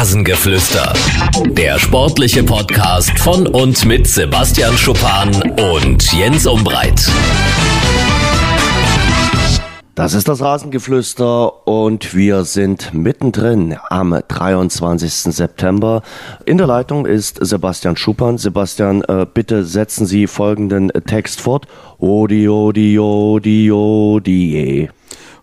Rasengeflüster. Der sportliche Podcast von und mit Sebastian Schuppan und Jens Umbreit. Das ist das Rasengeflüster und wir sind mittendrin am 23. September. In der Leitung ist Sebastian Schuppan. Sebastian, äh, bitte setzen Sie folgenden Text fort. Odi, odi, odi, odi,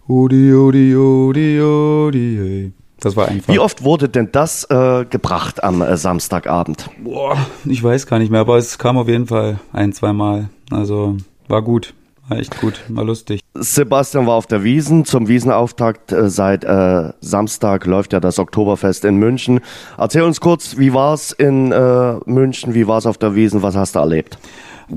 Odi, odi, odi, odi, Das war einfach. Wie oft wurde denn das äh, gebracht am äh, Samstagabend? Boah, ich weiß gar nicht mehr, aber es kam auf jeden Fall ein, zwei Mal. Also war gut. War echt gut, war lustig. Sebastian war auf der Wiesen zum Wiesenauftakt. Äh, seit äh, Samstag läuft ja das Oktoberfest in München. Erzähl uns kurz, wie war es in äh, München, wie war es auf der Wiesen, was hast du erlebt?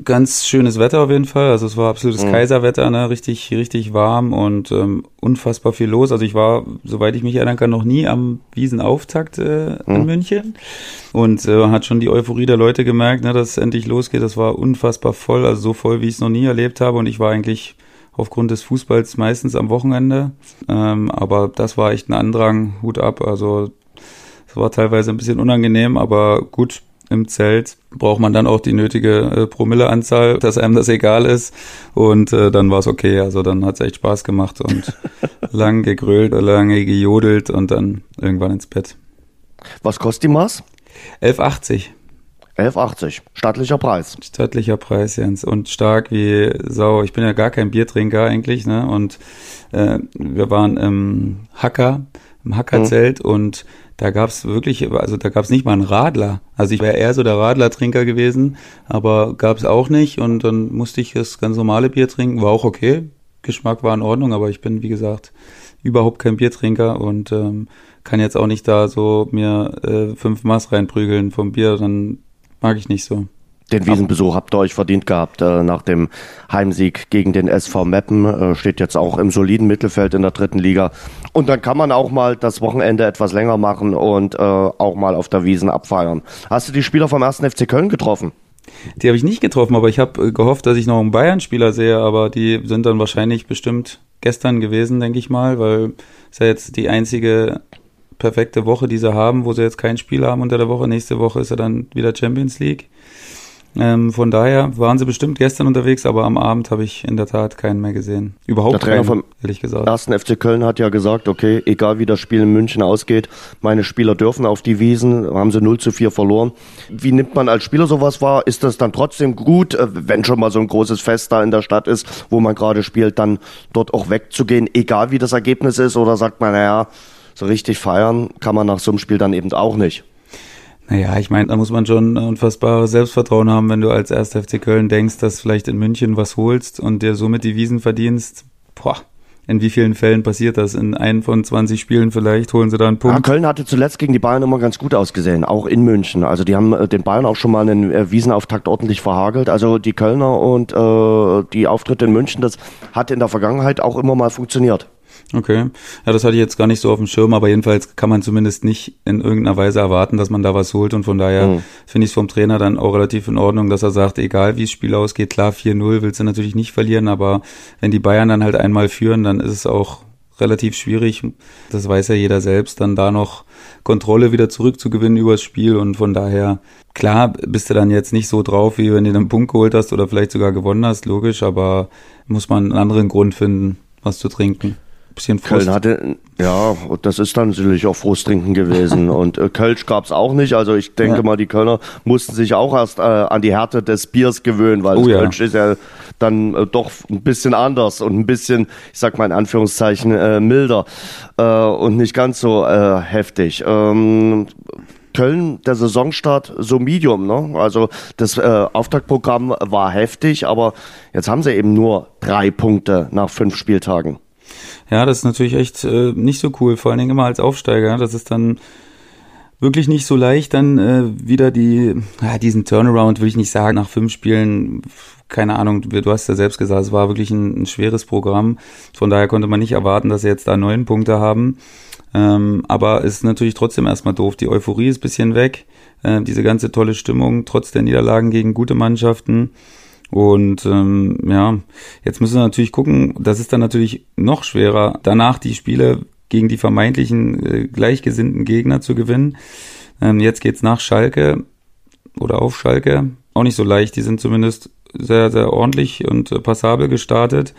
Ganz schönes Wetter auf jeden Fall. Also es war absolutes mhm. Kaiserwetter, ne? richtig, richtig warm und ähm, unfassbar viel los. Also ich war, soweit ich mich erinnern kann, noch nie am Wiesenauftakt äh, mhm. in München. Und äh, hat schon die Euphorie der Leute gemerkt, ne, dass es endlich losgeht. Das war unfassbar voll, also so voll, wie ich es noch nie erlebt habe. Und ich war eigentlich aufgrund des Fußballs meistens am Wochenende. Ähm, aber das war echt ein Andrang, Hut ab. Also es war teilweise ein bisschen unangenehm, aber gut, im Zelt braucht man dann auch die nötige äh, Promilleanzahl, dass einem das egal ist. Und äh, dann war es okay. Also dann hat es echt Spaß gemacht und lang gegrölt, lange gejodelt und dann irgendwann ins Bett. Was kostet die Maß? 11,80. 11,80. Stattlicher Preis. Stattlicher Preis, Jens. Und stark wie Sau. Ich bin ja gar kein Biertrinker eigentlich, ne? Und äh, wir waren im Hacker, im Hackerzelt hm. und da gab's wirklich, also da gab's nicht mal einen Radler. Also ich wäre eher so der Radlertrinker gewesen, aber gab's auch nicht und dann musste ich das ganz normale Bier trinken, war auch okay. Geschmack war in Ordnung, aber ich bin, wie gesagt, überhaupt kein Biertrinker und ähm, kann jetzt auch nicht da so mir äh, fünf Maß reinprügeln vom Bier, dann mag ich nicht so. Den Wiesenbesuch habt ihr euch verdient gehabt. Äh, nach dem Heimsieg gegen den SV Meppen äh, steht jetzt auch im soliden Mittelfeld in der dritten Liga. Und dann kann man auch mal das Wochenende etwas länger machen und äh, auch mal auf der Wiesen abfeiern. Hast du die Spieler vom 1. FC Köln getroffen? Die habe ich nicht getroffen, aber ich habe gehofft, dass ich noch einen Bayern-Spieler sehe, aber die sind dann wahrscheinlich bestimmt gestern gewesen, denke ich mal, weil es ja jetzt die einzige perfekte Woche, die sie haben, wo sie jetzt kein Spiel haben unter der Woche. Nächste Woche ist ja dann wieder Champions League. Ähm, von daher waren sie bestimmt gestern unterwegs, aber am Abend habe ich in der Tat keinen mehr gesehen. Überhaupt der Trainer keinen, vom ehrlich gesagt. Ersten FC Köln hat ja gesagt, okay, egal wie das Spiel in München ausgeht, meine Spieler dürfen auf die Wiesen, haben sie 0 zu 4 verloren. Wie nimmt man als Spieler sowas wahr? Ist das dann trotzdem gut, äh, wenn schon mal so ein großes Fest da in der Stadt ist, wo man gerade spielt, dann dort auch wegzugehen, egal wie das Ergebnis ist? Oder sagt man, naja, so richtig feiern kann man nach so einem Spiel dann eben auch nicht? Naja, ich meine, da muss man schon unfassbares Selbstvertrauen haben, wenn du als 1. FC Köln denkst, dass vielleicht in München was holst und dir somit die Wiesen verdienst. Boah, in wie vielen Fällen passiert das? In einem von 20 Spielen vielleicht holen sie da einen Punkt. Ja, Köln hatte zuletzt gegen die Bayern immer ganz gut ausgesehen, auch in München. Also die haben äh, den Bayern auch schon mal einen äh, Wiesenauftakt ordentlich verhagelt. Also die Kölner und äh, die Auftritte in München, das hat in der Vergangenheit auch immer mal funktioniert. Okay. Ja, das hatte ich jetzt gar nicht so auf dem Schirm, aber jedenfalls kann man zumindest nicht in irgendeiner Weise erwarten, dass man da was holt und von daher mhm. finde ich es vom Trainer dann auch relativ in Ordnung, dass er sagt, egal wie das Spiel ausgeht, klar 4-0 willst du natürlich nicht verlieren, aber wenn die Bayern dann halt einmal führen, dann ist es auch relativ schwierig, das weiß ja jeder selbst, dann da noch Kontrolle wieder zurückzugewinnen übers Spiel und von daher, klar bist du dann jetzt nicht so drauf, wie wenn du einen Punkt geholt hast oder vielleicht sogar gewonnen hast, logisch, aber muss man einen anderen Grund finden, was zu trinken bisschen Frust. Köln hatte, ja, das ist dann natürlich auch Frusttrinken gewesen. und äh, Kölsch gab es auch nicht. Also ich denke ja. mal, die Kölner mussten sich auch erst äh, an die Härte des Biers gewöhnen, weil oh, das Kölsch ist ja dann äh, doch ein bisschen anders und ein bisschen, ich sag mal in Anführungszeichen, äh, milder äh, und nicht ganz so äh, heftig. Ähm, Köln, der Saisonstart so medium, ne? Also das äh, Auftaktprogramm war heftig, aber jetzt haben sie eben nur drei Punkte nach fünf Spieltagen. Ja, das ist natürlich echt äh, nicht so cool, vor allen Dingen immer als Aufsteiger. Das ist dann wirklich nicht so leicht, dann äh, wieder die, ja, diesen Turnaround will ich nicht sagen, nach fünf Spielen, keine Ahnung, du hast ja selbst gesagt, es war wirklich ein, ein schweres Programm. Von daher konnte man nicht erwarten, dass sie jetzt da neun Punkte haben. Ähm, aber es ist natürlich trotzdem erstmal doof. Die Euphorie ist bisschen weg. Äh, diese ganze tolle Stimmung, trotz der Niederlagen gegen gute Mannschaften. Und ähm, ja, jetzt müssen wir natürlich gucken, das ist dann natürlich noch schwerer, danach die Spiele gegen die vermeintlichen äh, gleichgesinnten Gegner zu gewinnen. Ähm, jetzt geht's nach Schalke oder auf Schalke. Auch nicht so leicht. Die sind zumindest sehr, sehr ordentlich und äh, passabel gestartet.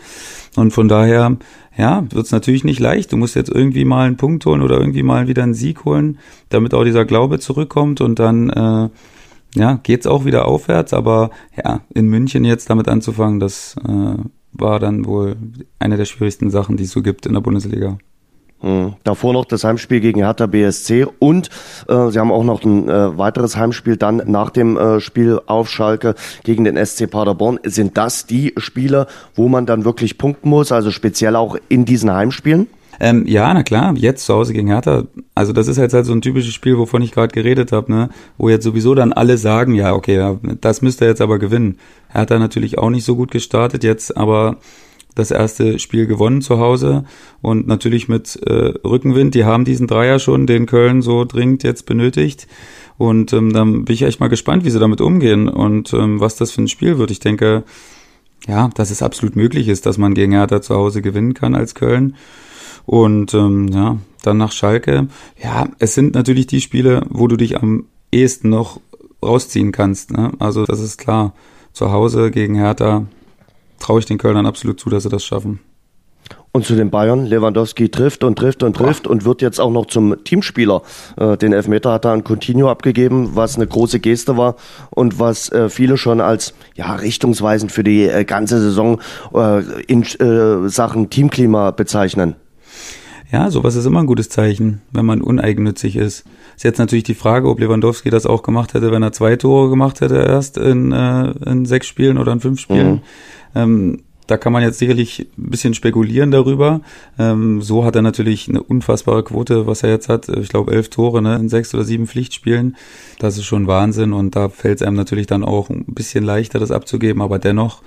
Und von daher, ja, wird's natürlich nicht leicht. Du musst jetzt irgendwie mal einen Punkt holen oder irgendwie mal wieder einen Sieg holen, damit auch dieser Glaube zurückkommt und dann äh, ja, geht's auch wieder aufwärts, aber ja, in München jetzt damit anzufangen, das äh, war dann wohl eine der schwierigsten Sachen, die es so gibt in der Bundesliga. Mhm. Davor noch das Heimspiel gegen Hertha BSC und äh, sie haben auch noch ein äh, weiteres Heimspiel dann nach dem äh, Spiel auf Schalke gegen den SC Paderborn. Sind das die Spiele, wo man dann wirklich punkten muss, also speziell auch in diesen Heimspielen? Ähm, ja, na klar, jetzt zu Hause gegen Hertha. Also das ist jetzt halt so ein typisches Spiel, wovon ich gerade geredet habe, ne? Wo jetzt sowieso dann alle sagen, ja, okay, das müsste er jetzt aber gewinnen. Hertha natürlich auch nicht so gut gestartet jetzt, aber das erste Spiel gewonnen zu Hause und natürlich mit äh, Rückenwind. Die haben diesen Dreier schon, den Köln so dringend jetzt benötigt. Und ähm, dann bin ich echt mal gespannt, wie sie damit umgehen und ähm, was das für ein Spiel wird. Ich denke, ja, dass es absolut möglich ist, dass man gegen Hertha zu Hause gewinnen kann als Köln. Und ähm, ja, dann nach Schalke. Ja, es sind natürlich die Spiele, wo du dich am ehesten noch rausziehen kannst. Ne? Also das ist klar. Zu Hause gegen Hertha traue ich den Kölnern absolut zu, dass sie das schaffen. Und zu den Bayern, Lewandowski trifft und trifft und trifft Boah. und wird jetzt auch noch zum Teamspieler. Äh, den Elfmeter hat er an Coutinho abgegeben, was eine große Geste war und was äh, viele schon als ja richtungsweisend für die äh, ganze Saison in Sachen Teamklima bezeichnen. Ja, sowas ist immer ein gutes Zeichen, wenn man uneigennützig ist. Ist jetzt natürlich die Frage, ob Lewandowski das auch gemacht hätte, wenn er zwei Tore gemacht hätte erst in, äh, in sechs Spielen oder in fünf Spielen. Mhm. Ähm, da kann man jetzt sicherlich ein bisschen spekulieren darüber. Ähm, so hat er natürlich eine unfassbare Quote, was er jetzt hat. Ich glaube, elf Tore ne, in sechs oder sieben Pflichtspielen. Das ist schon Wahnsinn und da fällt es einem natürlich dann auch ein bisschen leichter, das abzugeben. Aber dennoch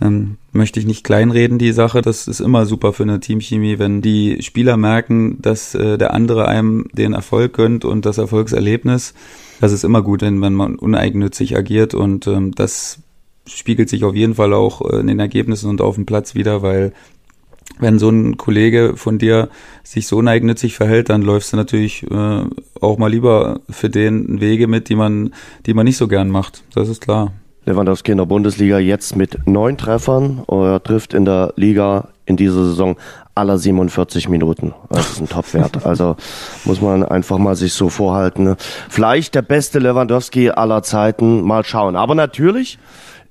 ähm, möchte ich nicht kleinreden, die Sache. Das ist immer super für eine Teamchemie, wenn die Spieler merken, dass äh, der andere einem den Erfolg gönnt und das Erfolgserlebnis. Das ist immer gut, wenn, man uneigennützig agiert und ähm, das spiegelt sich auf jeden Fall auch äh, in den Ergebnissen und auf dem Platz wieder, weil wenn so ein Kollege von dir sich so uneigennützig verhält, dann läufst du natürlich äh, auch mal lieber für den Wege mit, die man, die man nicht so gern macht. Das ist klar. Lewandowski in der Bundesliga jetzt mit neun Treffern. Er trifft in der Liga in dieser Saison aller 47 Minuten. Das ist ein Topwert. Also muss man einfach mal sich so vorhalten. Vielleicht der beste Lewandowski aller Zeiten. Mal schauen. Aber natürlich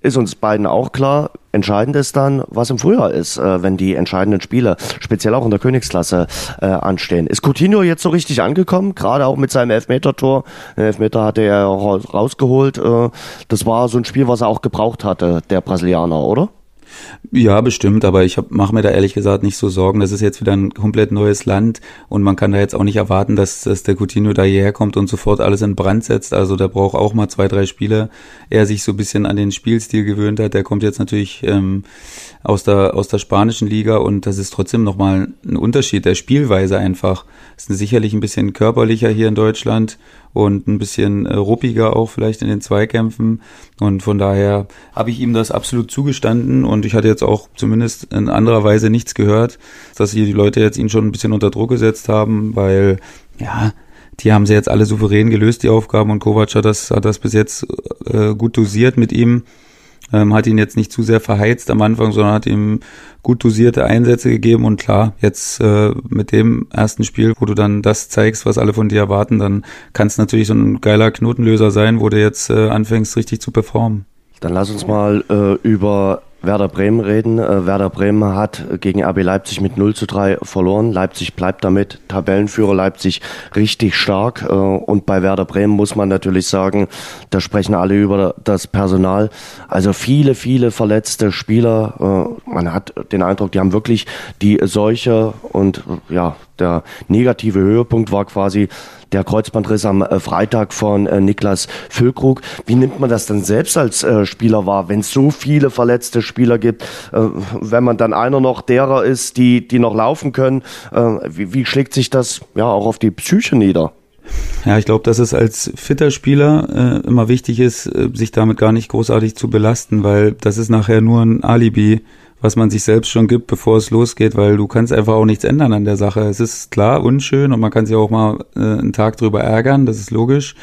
ist uns beiden auch klar, entscheidend ist dann, was im Frühjahr ist, äh, wenn die entscheidenden Spiele, speziell auch in der Königsklasse, äh, anstehen. Ist Coutinho jetzt so richtig angekommen, gerade auch mit seinem Elfmeter-Tor? Den Elfmeter hatte er auch rausgeholt. Äh, das war so ein Spiel, was er auch gebraucht hatte, der Brasilianer, oder? Ja, bestimmt, aber ich mache mir da ehrlich gesagt nicht so Sorgen. Das ist jetzt wieder ein komplett neues Land und man kann da jetzt auch nicht erwarten, dass, dass der Coutinho da hierher kommt und sofort alles in Brand setzt. Also da braucht auch mal zwei, drei Spiele. Er sich so ein bisschen an den Spielstil gewöhnt hat. Der kommt jetzt natürlich ähm, aus der aus der spanischen Liga und das ist trotzdem nochmal ein Unterschied der Spielweise einfach. Ist sicherlich ein bisschen körperlicher hier in Deutschland und ein bisschen äh, ruppiger auch vielleicht in den Zweikämpfen. Und von daher habe ich ihm das absolut zugestanden und ich hatte jetzt auch zumindest in anderer Weise nichts gehört, dass hier die Leute jetzt ihn schon ein bisschen unter Druck gesetzt haben, weil ja, die haben sie jetzt alle souverän gelöst, die Aufgaben, und Kovac hat das, hat das bis jetzt äh, gut dosiert mit ihm ähm, hat ihn jetzt nicht zu sehr verheizt am Anfang, sondern hat ihm gut dosierte Einsätze gegeben und klar, jetzt äh, mit dem ersten Spiel, wo du dann das zeigst, was alle von dir erwarten, dann kann es natürlich so ein geiler Knotenlöser sein, wo du jetzt äh, anfängst richtig zu performen. Dann lass uns mal äh, über Werder Bremen reden. Äh, Werder Bremen hat gegen RB Leipzig mit 0 zu 3 verloren. Leipzig bleibt damit Tabellenführer. Leipzig richtig stark. Äh, und bei Werder Bremen muss man natürlich sagen, da sprechen alle über das Personal. Also viele, viele verletzte Spieler. Äh, man hat den Eindruck, die haben wirklich die Seuche und ja, der negative Höhepunkt war quasi der Kreuzbandriss am äh, Freitag von äh, Niklas Füllkrug. Wie nimmt man das denn selbst als äh, Spieler wahr, wenn es so viele verletzte Spieler gibt, wenn man dann einer noch derer ist, die, die noch laufen können? Wie, wie schlägt sich das ja auch auf die Psyche nieder? Ja, ich glaube, dass es als fitter Spieler äh, immer wichtig ist, sich damit gar nicht großartig zu belasten, weil das ist nachher nur ein Alibi, was man sich selbst schon gibt, bevor es losgeht, weil du kannst einfach auch nichts ändern an der Sache. Es ist klar unschön und man kann sich auch mal äh, einen Tag drüber ärgern, das ist logisch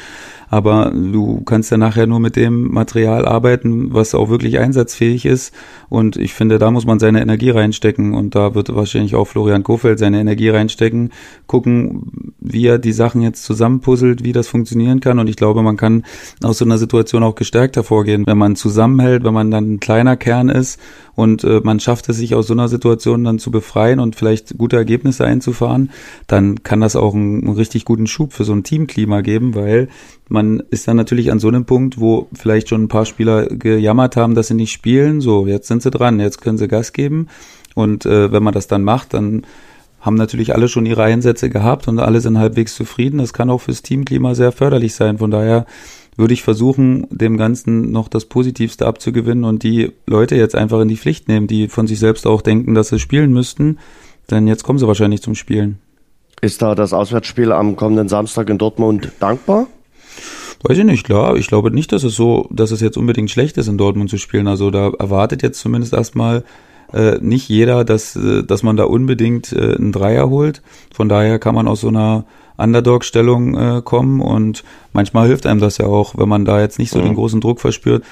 aber du kannst ja nachher nur mit dem Material arbeiten, was auch wirklich einsatzfähig ist. Und ich finde, da muss man seine Energie reinstecken und da wird wahrscheinlich auch Florian Kofeld seine Energie reinstecken, gucken, wie er die Sachen jetzt zusammenpuzzelt, wie das funktionieren kann. Und ich glaube, man kann aus so einer Situation auch gestärkt hervorgehen, wenn man zusammenhält, wenn man dann ein kleiner Kern ist und äh, man schafft es sich aus so einer Situation dann zu befreien und vielleicht gute Ergebnisse einzufahren, dann kann das auch einen, einen richtig guten Schub für so ein Teamklima geben, weil man ist dann natürlich an so einem Punkt, wo vielleicht schon ein paar Spieler gejammert haben, dass sie nicht spielen. So, jetzt sind sie dran, jetzt können sie Gas geben. Und äh, wenn man das dann macht, dann haben natürlich alle schon ihre Einsätze gehabt und alle sind halbwegs zufrieden. Das kann auch fürs Teamklima sehr förderlich sein. Von daher würde ich versuchen, dem Ganzen noch das Positivste abzugewinnen und die Leute jetzt einfach in die Pflicht nehmen, die von sich selbst auch denken, dass sie spielen müssten. Denn jetzt kommen sie wahrscheinlich zum Spielen. Ist da das Auswärtsspiel am kommenden Samstag in Dortmund dankbar? Weiß ich nicht, klar. Ich glaube nicht, dass es so, dass es jetzt unbedingt schlecht ist, in Dortmund zu spielen. Also da erwartet jetzt zumindest erstmal äh, nicht jeder, dass, äh, dass man da unbedingt äh, einen Dreier holt. Von daher kann man aus so einer Underdog-Stellung äh, kommen und manchmal hilft einem das ja auch, wenn man da jetzt nicht so mhm. den großen Druck verspürt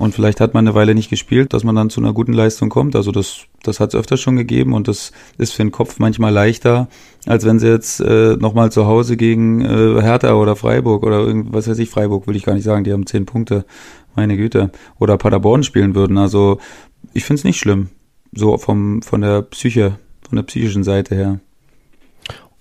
und vielleicht hat man eine Weile nicht gespielt, dass man dann zu einer guten Leistung kommt. Also das, das hat es öfter schon gegeben und das ist für den Kopf manchmal leichter, als wenn sie jetzt äh, nochmal zu Hause gegen äh, Hertha oder Freiburg oder irgendwas weiß ich, Freiburg will ich gar nicht sagen, die haben zehn Punkte, meine Güte, oder Paderborn spielen würden. Also ich finde es nicht schlimm, so vom von der Psyche, von der psychischen Seite her.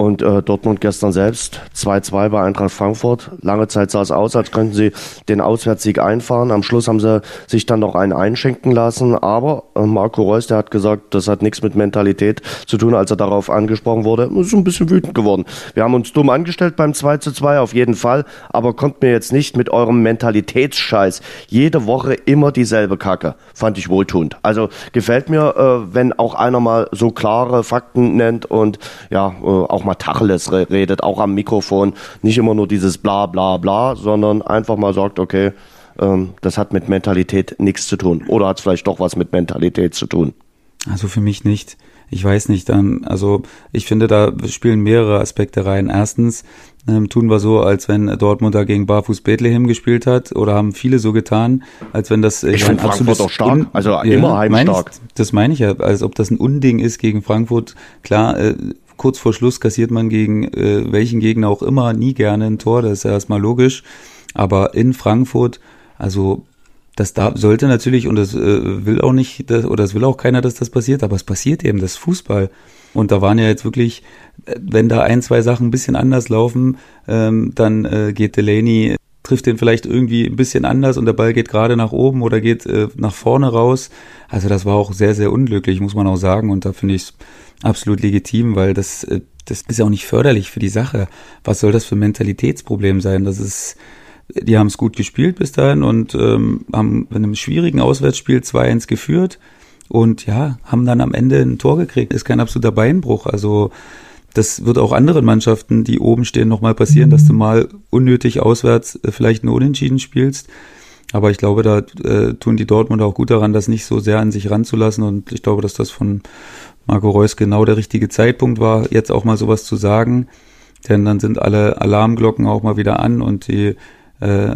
Und äh, Dortmund gestern selbst 2-2 bei Eintracht Frankfurt. Lange Zeit sah es aus, als könnten sie den Auswärtssieg einfahren. Am Schluss haben sie sich dann noch einen einschenken lassen. Aber äh, Marco Reus, der hat gesagt, das hat nichts mit Mentalität zu tun, als er darauf angesprochen wurde. Ist ein bisschen wütend geworden. Wir haben uns dumm angestellt beim 2-2 auf jeden Fall. Aber kommt mir jetzt nicht mit eurem Mentalitätsscheiß. Jede Woche immer dieselbe Kacke. Fand ich wohltuend. Also gefällt mir, äh, wenn auch einer mal so klare Fakten nennt und ja, äh, auch mal Tacheles redet, auch am Mikrofon. Nicht immer nur dieses bla bla bla, sondern einfach mal sagt, okay, ähm, das hat mit Mentalität nichts zu tun. Oder hat es vielleicht doch was mit Mentalität zu tun? Also für mich nicht. Ich weiß nicht, dann, also ich finde, da spielen mehrere Aspekte rein. Erstens ähm, tun wir so, als wenn Dortmund da gegen Barfuß Bethlehem gespielt hat, oder haben viele so getan, als wenn das äh, ich finde Frankfurt auch stark, also ja, immer heimstark. Mein ich, das meine ich ja, als ob das ein Unding ist gegen Frankfurt. Klar, äh, kurz vor Schluss kassiert man gegen äh, welchen Gegner auch immer nie gerne ein Tor, das ist ja erstmal logisch. Aber in Frankfurt, also das da sollte natürlich, und das äh, will auch nicht, das, oder es will auch keiner, dass das passiert, aber es passiert eben, das Fußball. Und da waren ja jetzt wirklich, äh, wenn da ein, zwei Sachen ein bisschen anders laufen, ähm, dann äh, geht Delaney, trifft den vielleicht irgendwie ein bisschen anders und der Ball geht gerade nach oben oder geht äh, nach vorne raus. Also das war auch sehr, sehr unglücklich, muss man auch sagen. Und da finde ich es absolut legitim, weil das, äh, das ist ja auch nicht förderlich für die Sache. Was soll das für ein Mentalitätsproblem sein? Das ist, die haben es gut gespielt bis dahin und ähm, haben in einem schwierigen Auswärtsspiel 2-1 geführt und ja, haben dann am Ende ein Tor gekriegt. Ist kein absoluter Beinbruch. Also das wird auch anderen Mannschaften, die oben stehen, nochmal passieren, dass du mal unnötig auswärts äh, vielleicht nur Unentschieden spielst. Aber ich glaube, da äh, tun die Dortmund auch gut daran, das nicht so sehr an sich ranzulassen. Und ich glaube, dass das von Marco Reus genau der richtige Zeitpunkt war, jetzt auch mal sowas zu sagen. Denn dann sind alle Alarmglocken auch mal wieder an und die äh,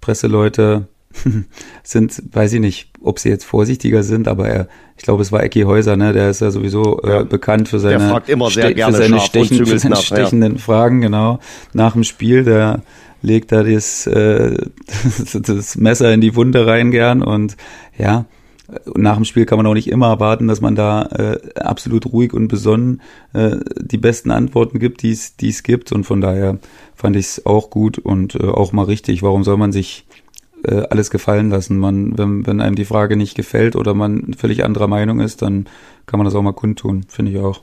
Presseleute sind, weiß ich nicht, ob sie jetzt vorsichtiger sind, aber er, ich glaube, es war Ecki Häuser, ne, der ist ja sowieso äh, bekannt für seine, für seine, Stechen, für seine nach, stechenden ja. Fragen, genau. Nach dem Spiel, der legt da das, äh, das Messer in die Wunde rein gern und ja, nach dem Spiel kann man auch nicht immer erwarten, dass man da äh, absolut ruhig und besonnen äh, die besten Antworten gibt, die es gibt. Und von daher fand ich es auch gut und äh, auch mal richtig. Warum soll man sich äh, alles gefallen lassen? Man, wenn, wenn einem die Frage nicht gefällt oder man völlig anderer Meinung ist, dann kann man das auch mal kundtun, finde ich auch.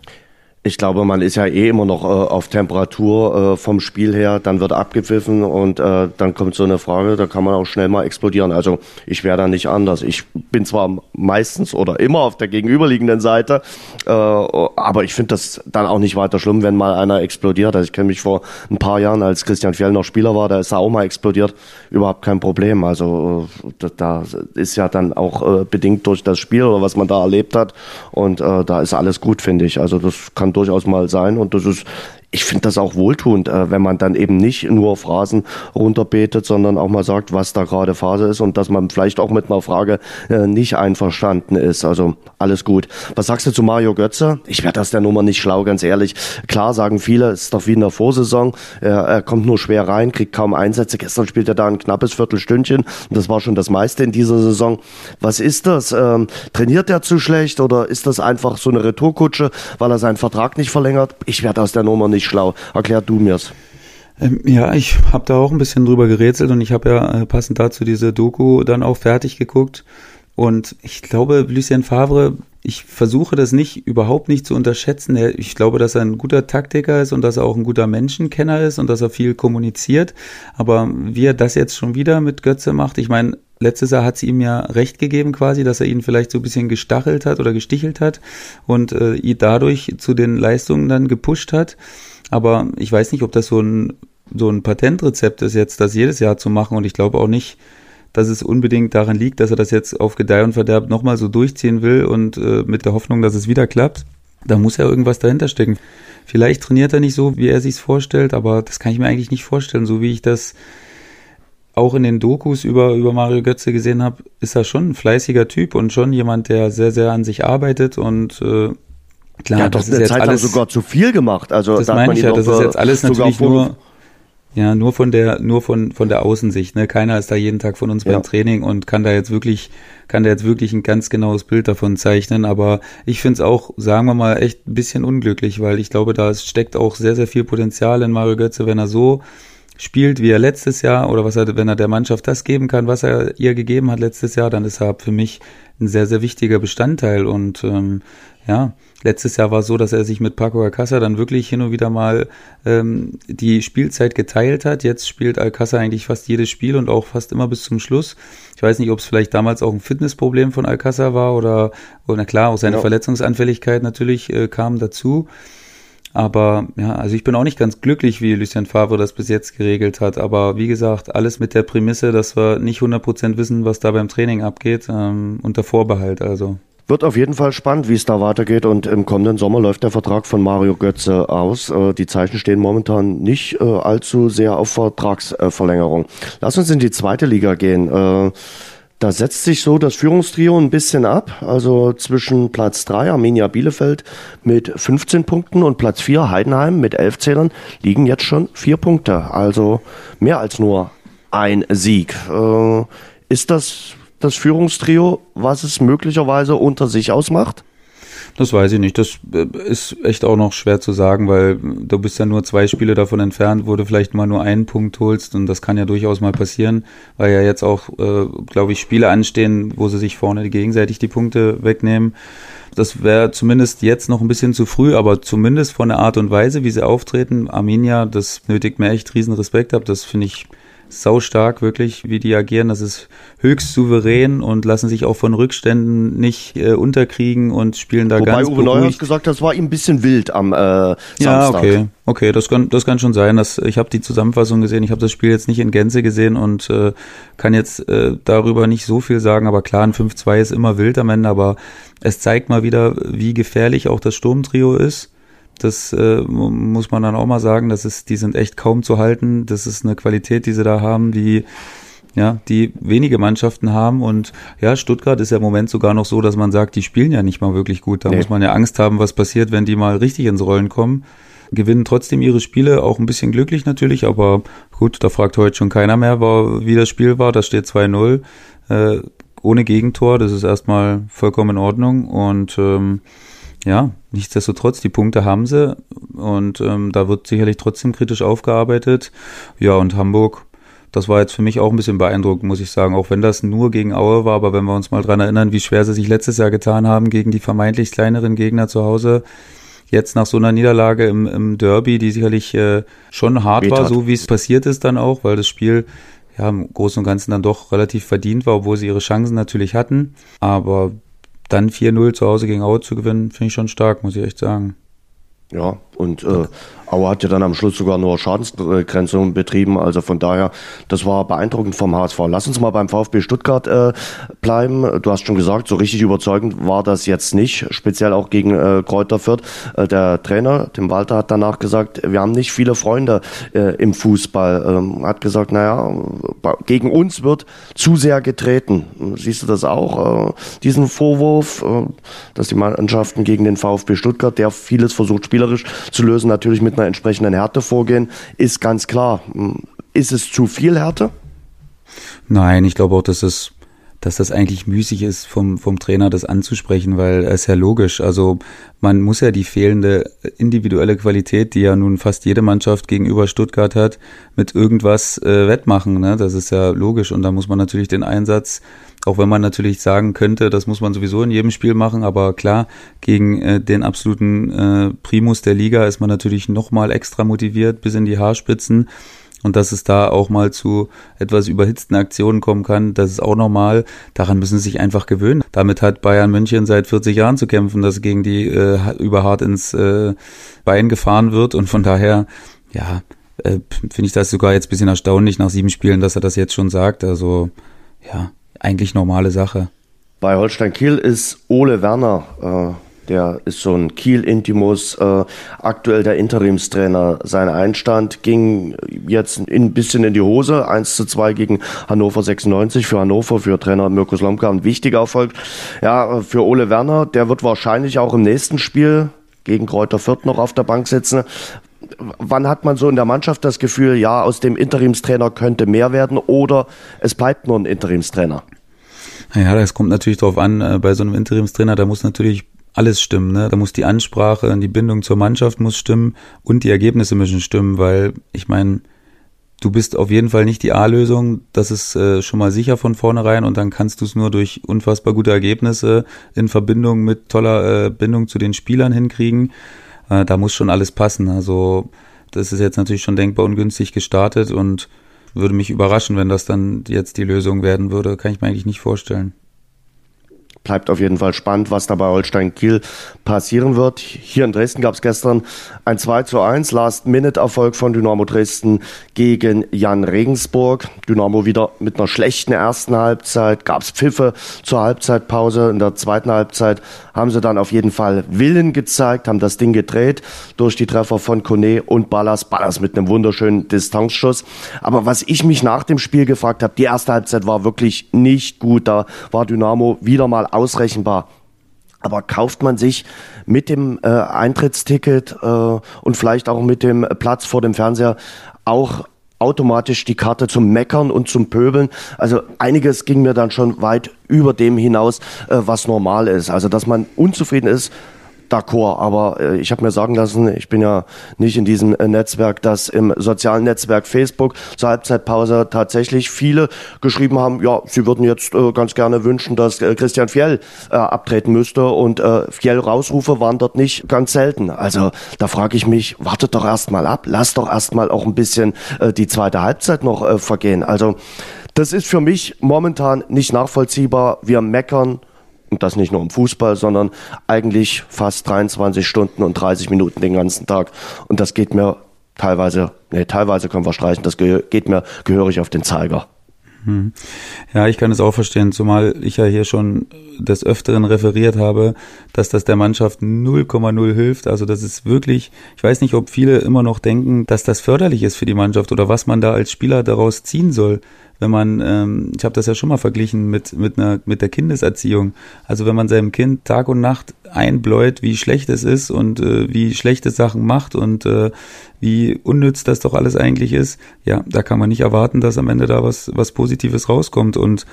Ich glaube, man ist ja eh immer noch äh, auf Temperatur äh, vom Spiel her, dann wird abgepfiffen und äh, dann kommt so eine Frage, da kann man auch schnell mal explodieren. Also ich wäre da nicht anders. Ich bin zwar meistens oder immer auf der gegenüberliegenden Seite, äh, aber ich finde das dann auch nicht weiter schlimm, wenn mal einer explodiert. Also ich kenne mich vor ein paar Jahren, als Christian Fjell noch Spieler war, da ist er auch mal explodiert. Überhaupt kein Problem. Also äh, da, da ist ja dann auch äh, bedingt durch das Spiel oder was man da erlebt hat und da ist alles gut, finde ich. Also das kann durchaus mal sein. Und das ist ich finde das auch wohltuend, äh, wenn man dann eben nicht nur Phrasen runterbetet, sondern auch mal sagt, was da gerade Phase ist und dass man vielleicht auch mit einer Frage äh, nicht einverstanden ist. Also alles gut. Was sagst du zu Mario Götze? Ich werde aus der Nummer nicht schlau, ganz ehrlich. Klar sagen viele, es ist doch wie in der Vorsaison. Er, er kommt nur schwer rein, kriegt kaum Einsätze. Gestern spielt er da ein knappes Viertelstündchen und das war schon das meiste in dieser Saison. Was ist das? Ähm, trainiert er zu schlecht oder ist das einfach so eine Retourkutsche, weil er seinen Vertrag nicht verlängert? Ich werde aus der Nummer nicht schlau. Erklär du mir's. Ähm, ja, ich habe da auch ein bisschen drüber gerätselt und ich habe ja äh, passend dazu diese Doku dann auch fertig geguckt. Und ich glaube, Lucien Favre, ich versuche das nicht, überhaupt nicht zu unterschätzen. Ich glaube, dass er ein guter Taktiker ist und dass er auch ein guter Menschenkenner ist und dass er viel kommuniziert. Aber wie er das jetzt schon wieder mit Götze macht, ich meine, letztes Jahr hat sie ihm ja recht gegeben quasi, dass er ihn vielleicht so ein bisschen gestachelt hat oder gestichelt hat und äh, ihn dadurch zu den Leistungen dann gepusht hat. Aber ich weiß nicht, ob das so ein, so ein Patentrezept ist jetzt, das jedes Jahr zu machen und ich glaube auch nicht, dass es unbedingt daran liegt, dass er das jetzt auf Gedeih und Verderb nochmal so durchziehen will und äh, mit der Hoffnung, dass es wieder klappt. Da muss ja irgendwas dahinter stecken. Vielleicht trainiert er nicht so, wie er sich's vorstellt, aber das kann ich mir eigentlich nicht vorstellen, so wie ich das auch in den Dokus über, über Mario Götze gesehen habe, ist er schon ein fleißiger Typ und schon jemand, der sehr, sehr an sich arbeitet und äh, klar, ja, das ist jetzt Zeit alles sogar zu viel gemacht. Also das meine ich ja, das ist jetzt alles natürlich nur ja, nur von der, nur von, von der Außensicht, ne? Keiner ist da jeden Tag von uns ja. beim Training und kann da jetzt wirklich, kann da jetzt wirklich ein ganz genaues Bild davon zeichnen. Aber ich finde es auch, sagen wir mal, echt ein bisschen unglücklich, weil ich glaube, da steckt auch sehr, sehr viel Potenzial in Mario Götze, wenn er so spielt wie er letztes Jahr oder was er, wenn er der Mannschaft das geben kann, was er ihr gegeben hat letztes Jahr, dann ist er für mich ein sehr, sehr wichtiger Bestandteil. Und ähm, ja, letztes Jahr war es so, dass er sich mit Paco Alcázar dann wirklich hin und wieder mal ähm, die Spielzeit geteilt hat. Jetzt spielt Alcázar eigentlich fast jedes Spiel und auch fast immer bis zum Schluss. Ich weiß nicht, ob es vielleicht damals auch ein Fitnessproblem von Alcázar war oder, oder na klar, auch seine ja. Verletzungsanfälligkeit natürlich äh, kam dazu. Aber ja, also ich bin auch nicht ganz glücklich, wie Lucien Favre das bis jetzt geregelt hat. Aber wie gesagt, alles mit der Prämisse, dass wir nicht 100% wissen, was da beim Training abgeht, ähm, unter Vorbehalt also. Wird auf jeden Fall spannend, wie es da weitergeht. Und im kommenden Sommer läuft der Vertrag von Mario Götze aus. Äh, die Zeichen stehen momentan nicht äh, allzu sehr auf Vertragsverlängerung. Lass uns in die zweite Liga gehen. Da setzt sich so das Führungstrio ein bisschen ab. Also zwischen Platz 3 Arminia Bielefeld mit 15 Punkten und Platz 4 Heidenheim mit 11 Zählern liegen jetzt schon vier Punkte. Also mehr als nur ein Sieg. Äh, ist das das Führungstrio, was es möglicherweise unter sich ausmacht? Das weiß ich nicht. Das äh, ist echt auch noch schwer zu sagen, weil du bist ja nur zwei Spiele davon entfernt, wo du vielleicht mal nur einen Punkt holst und das kann ja durchaus mal passieren, weil ja jetzt auch, äh, glaube ich, Spiele anstehen, wo sie sich vorne gegenseitig die Punkte wegnehmen. Das wäre zumindest jetzt noch ein bisschen zu früh, aber zumindest von der Art und Weise, wie sie auftreten, Arminia, das nötigt mir echt riesen Respekt ab. Das finde ich sau stark wirklich, wie die agieren. Das ist höchst souverän und lassen sich auch von Rückständen nicht äh, unterkriegen und spielen da Wobei ganz Uwe Neuhaus gesagt, das war ihm ein bisschen wild am äh, Samstag. Ja, okay, okay, das kann das kann schon sein. Dass, ich habe die Zusammenfassung gesehen, ich habe das Spiel jetzt nicht in Gänze gesehen und äh, kann jetzt äh, darüber nicht so viel sagen. Aber klar, ein 5-2 ist immer wild am Ende, aber es zeigt mal wieder, wie gefährlich auch das Sturmtrio ist das äh, muss man dann auch mal sagen. Das ist, die sind echt kaum zu halten. Das ist eine Qualität, die sie da haben, die ja, die wenige Mannschaften haben. Und ja, Stuttgart ist ja im Moment sogar noch so, dass man sagt, die spielen ja nicht mal wirklich gut. Da nee. muss man ja Angst haben, was passiert, wenn die mal richtig ins Rollen kommen. Gewinnen trotzdem ihre Spiele, auch ein bisschen glücklich natürlich, aber gut, da fragt heute schon keiner mehr, wie das Spiel war. Da steht 2-0, äh, ohne Gegentor. Das ist erstmal vollkommen in Ordnung. Und ähm, ja, nichtsdestotrotz, die Punkte haben sie und ähm, da wird sicherlich trotzdem kritisch aufgearbeitet. Ja, und Hamburg, das war jetzt für mich auch ein bisschen beeindruckend, muss ich sagen, auch wenn das nur gegen Aue war, aber wenn wir uns mal dran erinnern, wie schwer sie sich letztes Jahr getan haben gegen die vermeintlich kleineren Gegner zu Hause, jetzt nach so einer Niederlage im, im Derby, die sicherlich äh, schon hart war, so wie es passiert ist dann auch, weil das Spiel ja im Großen und Ganzen dann doch relativ verdient war, obwohl sie ihre Chancen natürlich hatten. Aber dann 4-0 zu Hause gegen Aue zu gewinnen, finde ich schon stark, muss ich echt sagen. Ja, und äh, Auer hat ja dann am Schluss sogar nur Schadensgrenzung betrieben. Also von daher, das war beeindruckend vom HSV. Lass uns mal beim VfB Stuttgart äh, bleiben. Du hast schon gesagt, so richtig überzeugend war das jetzt nicht, speziell auch gegen äh, Kräuter Fürth. Äh, der Trainer, Tim Walter, hat danach gesagt, wir haben nicht viele Freunde äh, im Fußball. Ähm, hat gesagt, naja, gegen uns wird zu sehr getreten. Siehst du das auch, äh, diesen Vorwurf, äh, dass die Mannschaften gegen den VfB Stuttgart, der vieles versucht spielerisch zu lösen, natürlich mit einer entsprechenden Härte vorgehen, ist ganz klar. Ist es zu viel Härte? Nein, ich glaube auch, dass es dass das eigentlich müßig ist, vom, vom Trainer das anzusprechen, weil es ist ja logisch. Also man muss ja die fehlende individuelle Qualität, die ja nun fast jede Mannschaft gegenüber Stuttgart hat, mit irgendwas äh, wettmachen. Ne? Das ist ja logisch. Und da muss man natürlich den Einsatz auch wenn man natürlich sagen könnte, das muss man sowieso in jedem Spiel machen, aber klar, gegen äh, den absoluten äh, Primus der Liga ist man natürlich nochmal extra motiviert bis in die Haarspitzen. Und dass es da auch mal zu etwas überhitzten Aktionen kommen kann, das ist auch normal. Daran müssen sie sich einfach gewöhnen. Damit hat Bayern München seit 40 Jahren zu kämpfen, dass gegen die äh, überhart ins äh, Bein gefahren wird. Und von daher, ja, äh, finde ich das sogar jetzt bisschen erstaunlich nach sieben Spielen, dass er das jetzt schon sagt. Also, ja, eigentlich normale Sache. Bei Holstein Kiel ist Ole Werner, äh, der ist so ein Kiel-Intimus, äh, aktuell der Interimstrainer. Sein Einstand ging jetzt ein bisschen in die Hose, 1 zu 2 gegen Hannover 96 für Hannover, für Trainer Mirko Slomka ein wichtiger Erfolg. Ja, für Ole Werner, der wird wahrscheinlich auch im nächsten Spiel gegen Kräuter Fürth noch auf der Bank sitzen wann hat man so in der Mannschaft das Gefühl, ja, aus dem Interimstrainer könnte mehr werden oder es bleibt nur ein Interimstrainer? Naja, das kommt natürlich darauf an, äh, bei so einem Interimstrainer, da muss natürlich alles stimmen. Ne? Da muss die Ansprache die Bindung zur Mannschaft muss stimmen und die Ergebnisse müssen stimmen, weil ich meine, du bist auf jeden Fall nicht die A-Lösung, das ist äh, schon mal sicher von vornherein und dann kannst du es nur durch unfassbar gute Ergebnisse in Verbindung mit toller äh, Bindung zu den Spielern hinkriegen äh, da muss schon alles passen. Also das ist jetzt natürlich schon denkbar ungünstig gestartet und würde mich überraschen, wenn das dann jetzt die Lösung werden würde. Kann ich mir eigentlich nicht vorstellen bleibt auf jeden Fall spannend, was da bei Holstein Kiel passieren wird. Hier in Dresden gab es gestern ein 2 zu 1 Last-Minute-Erfolg von Dynamo Dresden gegen Jan Regensburg. Dynamo wieder mit einer schlechten ersten Halbzeit, gab es Pfiffe zur Halbzeitpause. In der zweiten Halbzeit haben sie dann auf jeden Fall Willen gezeigt, haben das Ding gedreht durch die Treffer von Kone und Ballas. Ballas mit einem wunderschönen Distanzschuss. Aber was ich mich nach dem Spiel gefragt habe, die erste Halbzeit war wirklich nicht gut. Da war Dynamo wieder mal ausrechenbar. Aber kauft man sich mit dem äh, Eintrittsticket äh, und vielleicht auch mit dem Platz vor dem Fernseher auch automatisch die Karte zum Meckern und zum Pöbeln. Also einiges ging mir dann schon weit über dem hinaus, äh, was normal ist. Also dass man unzufrieden ist, d'accord, aber äh, ich habe mir sagen lassen, ich bin ja nicht in diesem äh, Netzwerk, dass im sozialen Netzwerk Facebook zur Halbzeitpause tatsächlich viele geschrieben haben, ja, sie würden jetzt äh, ganz gerne wünschen, dass äh, Christian Fjell äh, abtreten müsste und äh, Fjell-Rausrufe waren dort nicht ganz selten. Also da frage ich mich, wartet doch erstmal ab, lass doch erstmal auch ein bisschen äh, die zweite Halbzeit noch äh, vergehen. Also das ist für mich momentan nicht nachvollziehbar. Wir meckern und das nicht nur im Fußball, sondern eigentlich fast 23 Stunden und 30 Minuten den ganzen Tag. Und das geht mir teilweise, nee, teilweise können wir streichen, das geht mir gehörig auf den Zeiger. Hm. Ja, ich kann es auch verstehen, zumal ich ja hier schon des Öfteren referiert habe, dass das der Mannschaft 0,0 hilft. Also das ist wirklich, ich weiß nicht, ob viele immer noch denken, dass das förderlich ist für die Mannschaft oder was man da als Spieler daraus ziehen soll wenn man, ähm, ich habe das ja schon mal verglichen mit, mit, einer, mit der Kindeserziehung. Also wenn man seinem Kind Tag und Nacht einbläut, wie schlecht es ist und äh, wie schlechte Sachen macht und äh, wie unnütz das doch alles eigentlich ist, ja, da kann man nicht erwarten, dass am Ende da was, was Positives rauskommt. Und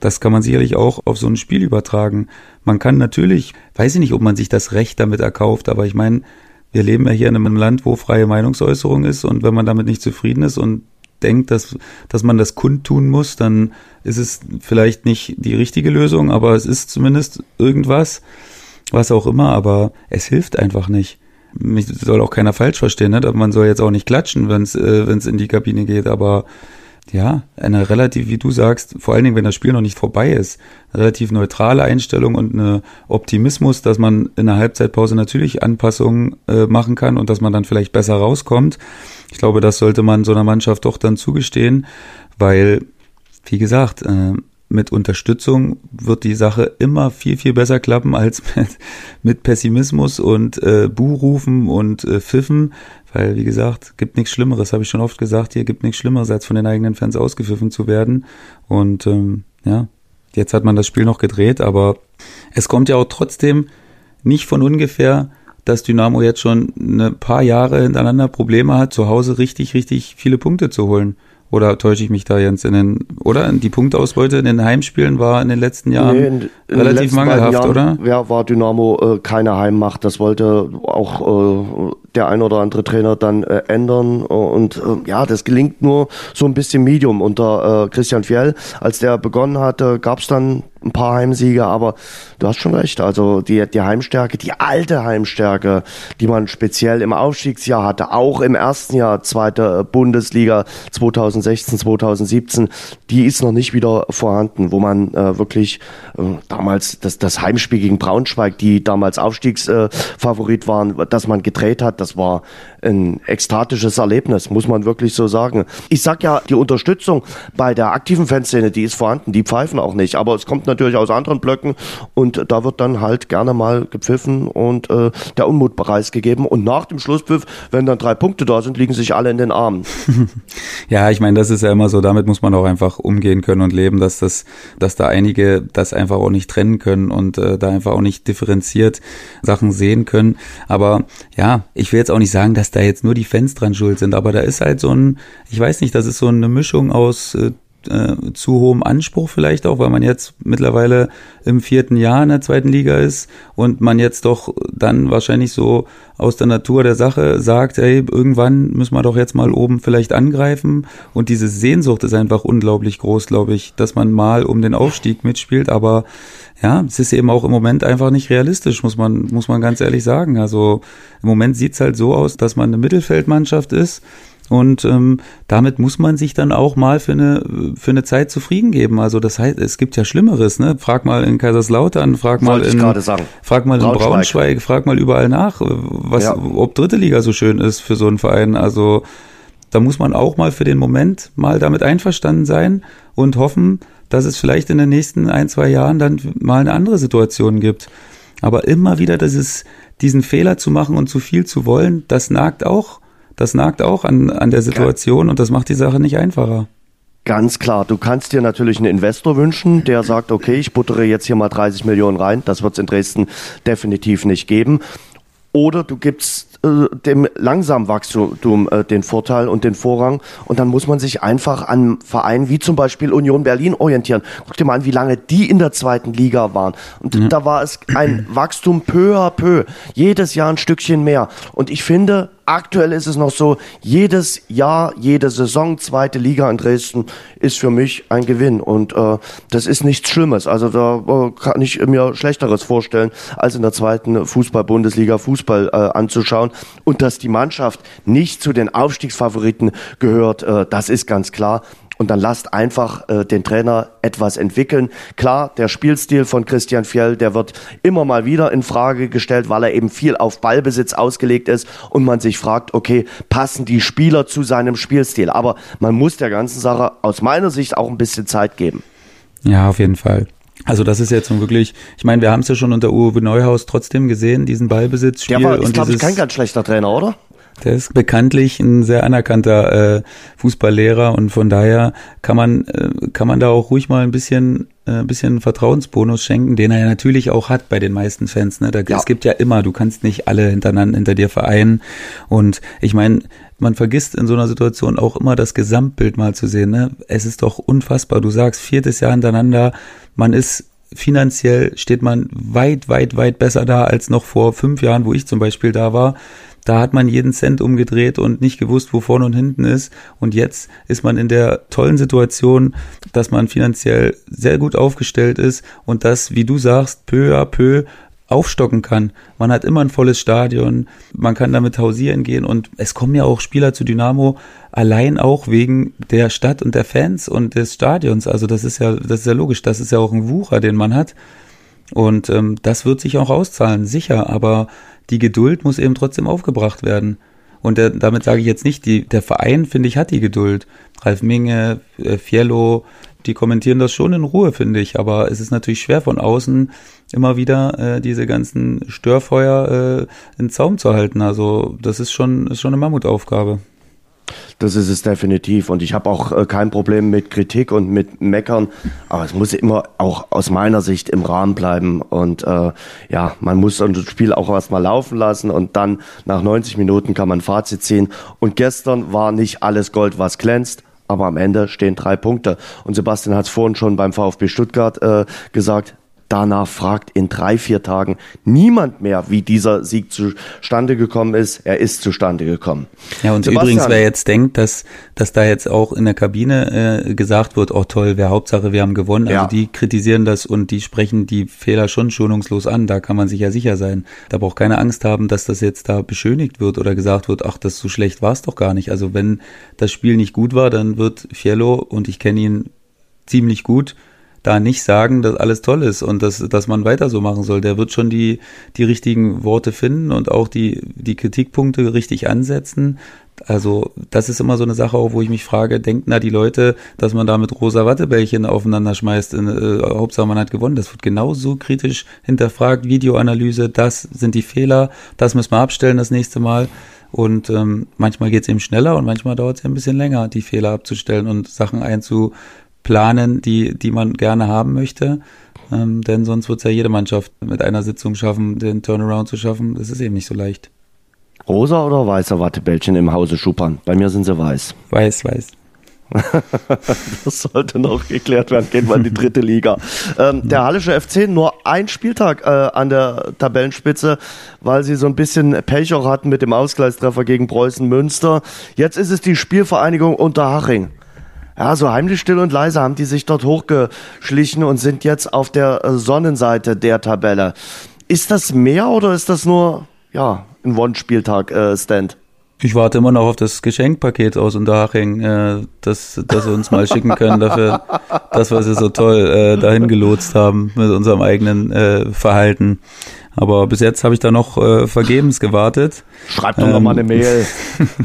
das kann man sicherlich auch auf so ein Spiel übertragen. Man kann natürlich, weiß ich nicht, ob man sich das Recht damit erkauft, aber ich meine, wir leben ja hier in einem Land, wo freie Meinungsäußerung ist und wenn man damit nicht zufrieden ist und denkt, dass, dass man das kundtun muss, dann ist es vielleicht nicht die richtige Lösung, aber es ist zumindest irgendwas, was auch immer, aber es hilft einfach nicht. mich soll auch keiner falsch verstehen, ne? man soll jetzt auch nicht klatschen, wenn es äh, wenn's in die Kabine geht, aber ja, eine relativ, wie du sagst, vor allen Dingen, wenn das Spiel noch nicht vorbei ist, relativ neutrale Einstellung und eine Optimismus, dass man in der Halbzeitpause natürlich Anpassungen äh, machen kann und dass man dann vielleicht besser rauskommt. Ich glaube, das sollte man so einer Mannschaft doch dann zugestehen, weil, wie gesagt, äh, mit Unterstützung wird die Sache immer viel, viel besser klappen als mit, mit Pessimismus und äh, Buhrufen und äh, Pfiffen. Weil, wie gesagt, gibt nichts Schlimmeres, habe ich schon oft gesagt, hier gibt nichts Schlimmeres, als von den eigenen Fans ausgepfiffen zu werden. Und ähm, ja, jetzt hat man das Spiel noch gedreht, aber es kommt ja auch trotzdem nicht von ungefähr, dass Dynamo jetzt schon ein paar Jahre hintereinander Probleme hat, zu Hause richtig, richtig viele Punkte zu holen. Oder täusche ich mich da jetzt in den, oder? Die Punktausbeute in den Heimspielen war in den letzten Jahren nee, in, in relativ mangelhaft, Jahren, oder? Ja, war Dynamo äh, keine Heimmacht. Das wollte auch äh, der ein oder andere Trainer dann äh, ändern. Und äh, ja, das gelingt nur so ein bisschen Medium unter äh, Christian Fjell. Als der begonnen hatte, gab es dann ein paar Heimsiege, aber du hast schon recht. Also die, die Heimstärke, die alte Heimstärke, die man speziell im Aufstiegsjahr hatte, auch im ersten Jahr zweite Bundesliga 2016, 2017, die ist noch nicht wieder vorhanden, wo man äh, wirklich äh, damals das, das Heimspiel gegen Braunschweig, die damals Aufstiegsfavorit äh, waren, dass man gedreht hat, das war ein ekstatisches Erlebnis, muss man wirklich so sagen. Ich sag ja, die Unterstützung bei der aktiven Fanszene, die ist vorhanden, die pfeifen auch nicht, aber es kommt natürlich aus anderen Blöcken und da wird dann halt gerne mal gepfiffen und äh, der Unmut preisgegeben und nach dem Schlusspfiff, wenn dann drei Punkte da sind, liegen sich alle in den Armen. ja, ich meine, das ist ja immer so, damit muss man auch einfach umgehen können und leben, dass das, dass da einige das einfach auch nicht trennen können und äh, da einfach auch nicht differenziert Sachen sehen können. Aber ja, ich will jetzt auch nicht sagen, dass da jetzt nur die Fans dran schuld sind, aber da ist halt so ein, ich weiß nicht, das ist so eine Mischung aus äh, äh, zu hohem Anspruch vielleicht auch, weil man jetzt mittlerweile im vierten Jahr in der zweiten Liga ist und man jetzt doch dann wahrscheinlich so aus der Natur der Sache sagt, ey, irgendwann müssen wir doch jetzt mal oben vielleicht angreifen. Und diese Sehnsucht ist einfach unglaublich groß, glaube ich, dass man mal um den Aufstieg mitspielt, aber ja, es ist eben auch im Moment einfach nicht realistisch, muss man, muss man ganz ehrlich sagen. Also im Moment sieht's halt so aus, dass man eine Mittelfeldmannschaft ist und ähm, damit muss man sich dann auch mal für eine, für eine Zeit zufrieden geben. Also das heißt, es gibt ja Schlimmeres, ne? Frag mal in Kaiserslautern, frag mal in, frag mal in Braunschweig, frag mal überall nach, was, ja. ob dritte Liga so schön ist für so einen Verein. Also da muss man auch mal für den Moment mal damit einverstanden sein und hoffen, dass es vielleicht in den nächsten ein, zwei Jahren dann mal eine andere Situation gibt. Aber immer wieder dieses, diesen Fehler zu machen und zu viel zu wollen, das nagt auch das nagt auch an, an der Situation und das macht die Sache nicht einfacher. Ganz klar, du kannst dir natürlich einen Investor wünschen, der sagt, okay, ich buttere jetzt hier mal 30 Millionen rein. Das wird es in Dresden definitiv nicht geben. Oder du gibst äh, dem langsamen Wachstum äh, den Vorteil und den Vorrang und dann muss man sich einfach an Vereinen wie zum Beispiel Union Berlin orientieren. Guck dir mal an, wie lange die in der zweiten Liga waren. Und ja. da war es ein Wachstum peu à peu, jedes Jahr ein Stückchen mehr. Und ich finde, Aktuell ist es noch so, jedes Jahr, jede Saison, zweite Liga in Dresden ist für mich ein Gewinn. Und äh, das ist nichts Schlimmes. Also da äh, kann ich mir Schlechteres vorstellen, als in der zweiten Fußball-Bundesliga Fußball äh, anzuschauen. Und dass die Mannschaft nicht zu den Aufstiegsfavoriten gehört, äh, das ist ganz klar und dann lasst einfach äh, den Trainer etwas entwickeln. Klar, der Spielstil von Christian Fjell, der wird immer mal wieder in Frage gestellt, weil er eben viel auf Ballbesitz ausgelegt ist und man sich fragt, okay, passen die Spieler zu seinem Spielstil? Aber man muss der ganzen Sache aus meiner Sicht auch ein bisschen Zeit geben. Ja, auf jeden Fall. Also das ist jetzt nun wirklich, ich meine, wir haben es ja schon unter Uwe Neuhaus trotzdem gesehen, diesen Ballbesitzspiel. Der war, ist, glaube ich, kein ganz schlechter Trainer, oder? Der ist bekanntlich ein sehr anerkannter äh, Fußballlehrer und von daher kann man äh, kann man da auch ruhig mal ein bisschen äh, bisschen Vertrauensbonus schenken, den er ja natürlich auch hat bei den meisten Fans. Ne? Da, ja. Es gibt ja immer, du kannst nicht alle hintereinander hinter dir vereinen und ich meine, man vergisst in so einer Situation auch immer das Gesamtbild mal zu sehen. Ne? Es ist doch unfassbar. Du sagst viertes Jahr hintereinander, man ist finanziell steht man weit, weit, weit besser da als noch vor fünf Jahren, wo ich zum Beispiel da war. Da hat man jeden Cent umgedreht und nicht gewusst, wo vorne und hinten ist. Und jetzt ist man in der tollen Situation, dass man finanziell sehr gut aufgestellt ist und das, wie du sagst, peu à peu aufstocken kann. Man hat immer ein volles Stadion, man kann damit hausieren gehen und es kommen ja auch Spieler zu Dynamo allein auch wegen der Stadt und der Fans und des Stadions. Also das ist ja, das ist ja logisch, das ist ja auch ein Wucher, den man hat. Und ähm, das wird sich auch auszahlen, sicher, aber die Geduld muss eben trotzdem aufgebracht werden. Und der, damit sage ich jetzt nicht, die, der Verein, finde ich, hat die Geduld. Ralf Minge, äh, Fiello, die kommentieren das schon in Ruhe, finde ich. Aber es ist natürlich schwer von außen immer wieder äh, diese ganzen Störfeuer äh, in Zaum zu halten. Also das ist schon, ist schon eine Mammutaufgabe. Das ist es definitiv. Und ich habe auch äh, kein Problem mit Kritik und mit Meckern. Aber es muss immer auch aus meiner Sicht im Rahmen bleiben. Und äh, ja, man muss das Spiel auch erstmal laufen lassen. Und dann nach 90 Minuten kann man Fazit ziehen. Und gestern war nicht alles Gold, was glänzt aber am Ende stehen drei Punkte. Und Sebastian hat es vorhin schon beim VfB Stuttgart äh, gesagt, danach fragt in drei, vier Tagen niemand mehr, wie dieser Sieg zustande gekommen ist. Er ist zustande gekommen. Ja, und Sebastian, übrigens, wer jetzt denkt, dass, dass da jetzt auch in der Kabine äh, gesagt wird, oh toll, wer Hauptsache, wir haben gewonnen. Also ja. die kritisieren das und die sprechen die Fehler schon schonungslos an. Da kann man sich ja sicher sein. Da braucht keine Angst haben, dass das jetzt da beschönigt wird oder gesagt wird, ach, das so schlecht war es doch gar nicht. Also wenn das Spiel nicht gut war, dann wird Fiello, und ich kenne ihn ziemlich gut, da nicht sagen, dass alles toll ist und dass, dass man weiter so machen soll. Der wird schon die, die richtigen Worte finden und auch die, die Kritikpunkte richtig ansetzen. Also das ist immer so eine Sache, wo ich mich frage, denken da die Leute, dass man da mit rosa Wattebällchen aufeinander schmeißt, in, äh, Hauptsache man hat gewonnen. Das wird genauso kritisch hinterfragt, Videoanalyse, das sind die Fehler, das müssen wir abstellen das nächste Mal. Und ähm, manchmal geht es eben schneller und manchmal dauert es ein bisschen länger, die Fehler abzustellen und Sachen einzu, planen, die, die man gerne haben möchte. Ähm, denn sonst wird es ja jede Mannschaft mit einer Sitzung schaffen, den Turnaround zu schaffen. Das ist eben nicht so leicht. Rosa oder weiße Wattebällchen im Hause Schuppern? Bei mir sind sie weiß. Weiß, weiß. das sollte noch geklärt werden. Gehen wir in die dritte Liga. Ähm, der Hallische FC nur ein Spieltag äh, an der Tabellenspitze, weil sie so ein bisschen Pech auch hatten mit dem Ausgleichstreffer gegen Preußen Münster. Jetzt ist es die Spielvereinigung Unterhaching. Ja, so heimlich still und leise haben die sich dort hochgeschlichen und sind jetzt auf der äh, Sonnenseite der Tabelle. Ist das mehr oder ist das nur, ja, ein One-Spieltag, äh? Ich warte immer noch auf das Geschenkpaket aus Unterhaching, äh, das, das wir uns mal schicken können dafür, dass wir sie so toll äh, dahin gelotst haben mit unserem eigenen äh, Verhalten. Aber bis jetzt habe ich da noch äh, vergebens gewartet. Schreib doch ähm, noch mal eine Mail.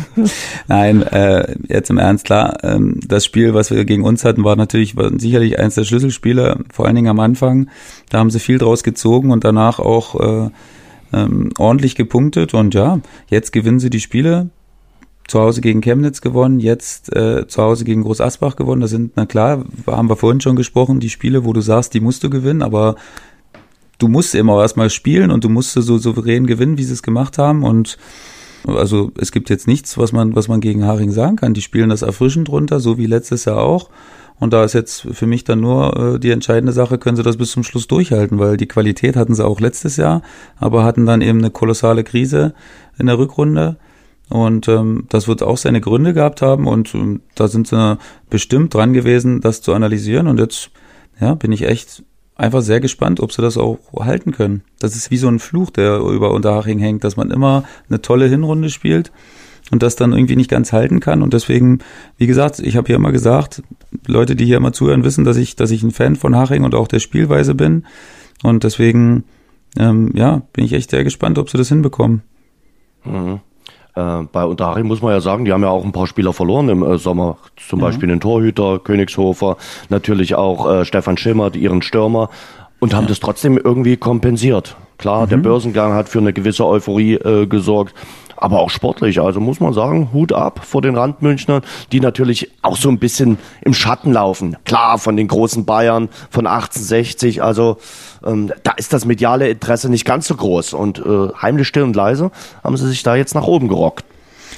Nein, äh, jetzt im Ernst, klar, ähm, das Spiel, was wir gegen uns hatten, war natürlich war sicherlich eines der Schlüsselspiele, vor allen Dingen am Anfang. Da haben sie viel draus gezogen und danach auch äh, ähm, ordentlich gepunktet. Und ja, jetzt gewinnen sie die Spiele. Zu Hause gegen Chemnitz gewonnen, jetzt äh, zu Hause gegen Groß Asbach gewonnen. Das sind, na klar, haben wir vorhin schon gesprochen, die Spiele, wo du sagst, die musst du gewinnen, aber du musst immer erstmal spielen und du musst so souverän gewinnen, wie sie es gemacht haben. Und also es gibt jetzt nichts, was man, was man gegen Haring sagen kann. Die spielen das erfrischend runter, so wie letztes Jahr auch. Und da ist jetzt für mich dann nur äh, die entscheidende Sache, können sie das bis zum Schluss durchhalten, weil die Qualität hatten sie auch letztes Jahr, aber hatten dann eben eine kolossale Krise in der Rückrunde. Und ähm, das wird auch seine Gründe gehabt haben und ähm, da sind sie bestimmt dran gewesen, das zu analysieren. Und jetzt ja, bin ich echt einfach sehr gespannt, ob sie das auch halten können. Das ist wie so ein Fluch, der über Unterhaching hängt, dass man immer eine tolle Hinrunde spielt und das dann irgendwie nicht ganz halten kann. Und deswegen, wie gesagt, ich habe hier immer gesagt, Leute, die hier immer zuhören, wissen, dass ich, dass ich ein Fan von Haching und auch der Spielweise bin. Und deswegen, ähm, ja, bin ich echt sehr gespannt, ob sie das hinbekommen. Mhm. Äh, bei Unterhaching muss man ja sagen, die haben ja auch ein paar Spieler verloren im äh, Sommer. Zum mhm. Beispiel den Torhüter, Königshofer, natürlich auch äh, Stefan Schimmert, ihren Stürmer und haben ja. das trotzdem irgendwie kompensiert. Klar, mhm. der Börsengang hat für eine gewisse Euphorie äh, gesorgt, aber auch sportlich. Also muss man sagen, Hut ab vor den Randmünchnern, die natürlich auch so ein bisschen im Schatten laufen. Klar, von den großen Bayern von 1860. Also ähm, da ist das mediale Interesse nicht ganz so groß. Und äh, heimlich still und leise haben sie sich da jetzt nach oben gerockt.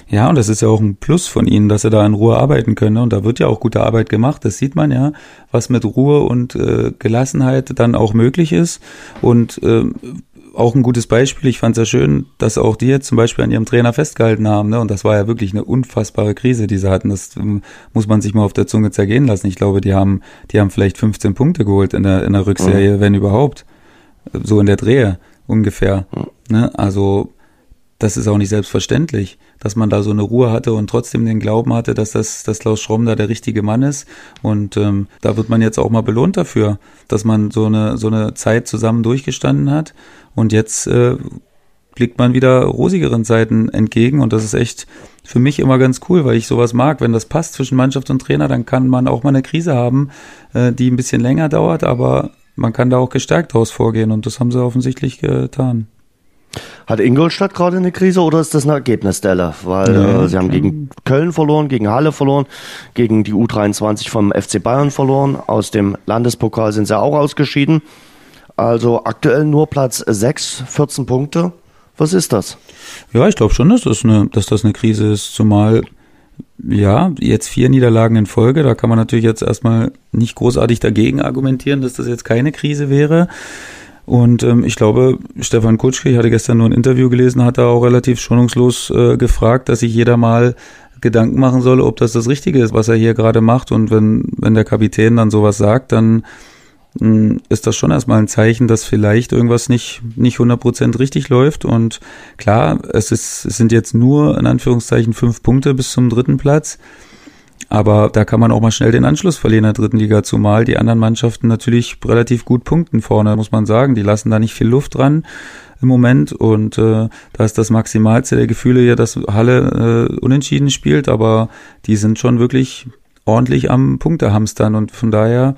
Ja, und das ist ja auch ein Plus von ihnen, dass sie da in Ruhe arbeiten können. Und da wird ja auch gute Arbeit gemacht. Das sieht man ja, was mit Ruhe und äh, Gelassenheit dann auch möglich ist. Und äh, auch ein gutes Beispiel. Ich fand es ja schön, dass auch die jetzt zum Beispiel an ihrem Trainer festgehalten haben. Ne? Und das war ja wirklich eine unfassbare Krise, die sie hatten. Das ähm, muss man sich mal auf der Zunge zergehen lassen. Ich glaube, die haben, die haben vielleicht 15 Punkte geholt in der, in der Rückserie, mhm. wenn überhaupt. So in der Drehe. ungefähr. Mhm. Ne? Also das ist auch nicht selbstverständlich, dass man da so eine Ruhe hatte und trotzdem den Glauben hatte, dass das dass Klaus Schromm da der richtige Mann ist. Und ähm, da wird man jetzt auch mal belohnt dafür, dass man so eine so eine Zeit zusammen durchgestanden hat. Und jetzt äh, blickt man wieder rosigeren Seiten entgegen und das ist echt für mich immer ganz cool, weil ich sowas mag. Wenn das passt zwischen Mannschaft und Trainer, dann kann man auch mal eine Krise haben, äh, die ein bisschen länger dauert, aber man kann da auch gestärkt daraus vorgehen und das haben sie offensichtlich getan. Hat Ingolstadt gerade eine Krise oder ist das eine Ergebnisstelle? Weil ja, äh, sie haben gegen Köln verloren, gegen Halle verloren, gegen die U23 vom FC Bayern verloren. Aus dem Landespokal sind sie auch ausgeschieden. Also aktuell nur Platz 6, 14 Punkte. Was ist das? Ja, ich glaube schon, dass das, eine, dass das eine Krise ist, zumal ja, jetzt vier Niederlagen in Folge. Da kann man natürlich jetzt erstmal nicht großartig dagegen argumentieren, dass das jetzt keine Krise wäre. Und ähm, ich glaube, Stefan Kutschke, ich hatte gestern nur ein Interview gelesen, hat da auch relativ schonungslos äh, gefragt, dass sich jeder mal Gedanken machen soll, ob das das Richtige ist, was er hier gerade macht. Und wenn, wenn der Kapitän dann sowas sagt, dann mh, hm, ist das schon erstmal ein Zeichen, dass vielleicht irgendwas nicht, nicht 100% richtig läuft. Und klar, es, ist, es sind jetzt nur in Anführungszeichen fünf Punkte bis zum dritten Platz. Aber da kann man auch mal schnell den Anschluss verlieren in der dritten Liga, zumal die anderen Mannschaften natürlich relativ gut punkten vorne, muss man sagen. Die lassen da nicht viel Luft dran im Moment und äh, da ist das Maximalste der Gefühle ja, dass Halle äh, unentschieden spielt, aber die sind schon wirklich ordentlich am Punktehamstern und von daher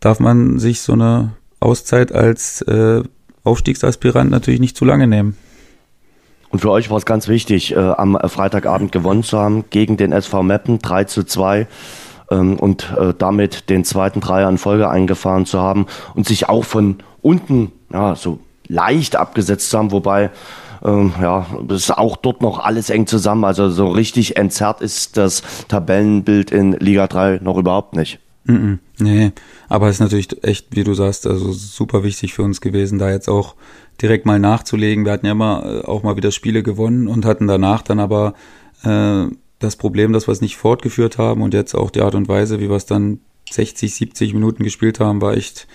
darf man sich so eine Auszeit als äh, Aufstiegsaspirant natürlich nicht zu lange nehmen. Und für euch war es ganz wichtig, äh, am Freitagabend gewonnen zu haben gegen den SV Meppen 3 zu 2 ähm, und äh, damit den zweiten Dreier in Folge eingefahren zu haben und sich auch von unten ja, so leicht abgesetzt zu haben, wobei ähm, ja, ist auch dort noch alles eng zusammen. Also so richtig entzerrt ist das Tabellenbild in Liga 3 noch überhaupt nicht. Mm -mm, nee, aber es ist natürlich echt, wie du sagst, also super wichtig für uns gewesen, da jetzt auch direkt mal nachzulegen. Wir hatten ja immer äh, auch mal wieder Spiele gewonnen und hatten danach dann aber äh, das Problem, dass wir es nicht fortgeführt haben und jetzt auch die Art und Weise, wie wir es dann 60, 70 Minuten gespielt haben, war echt,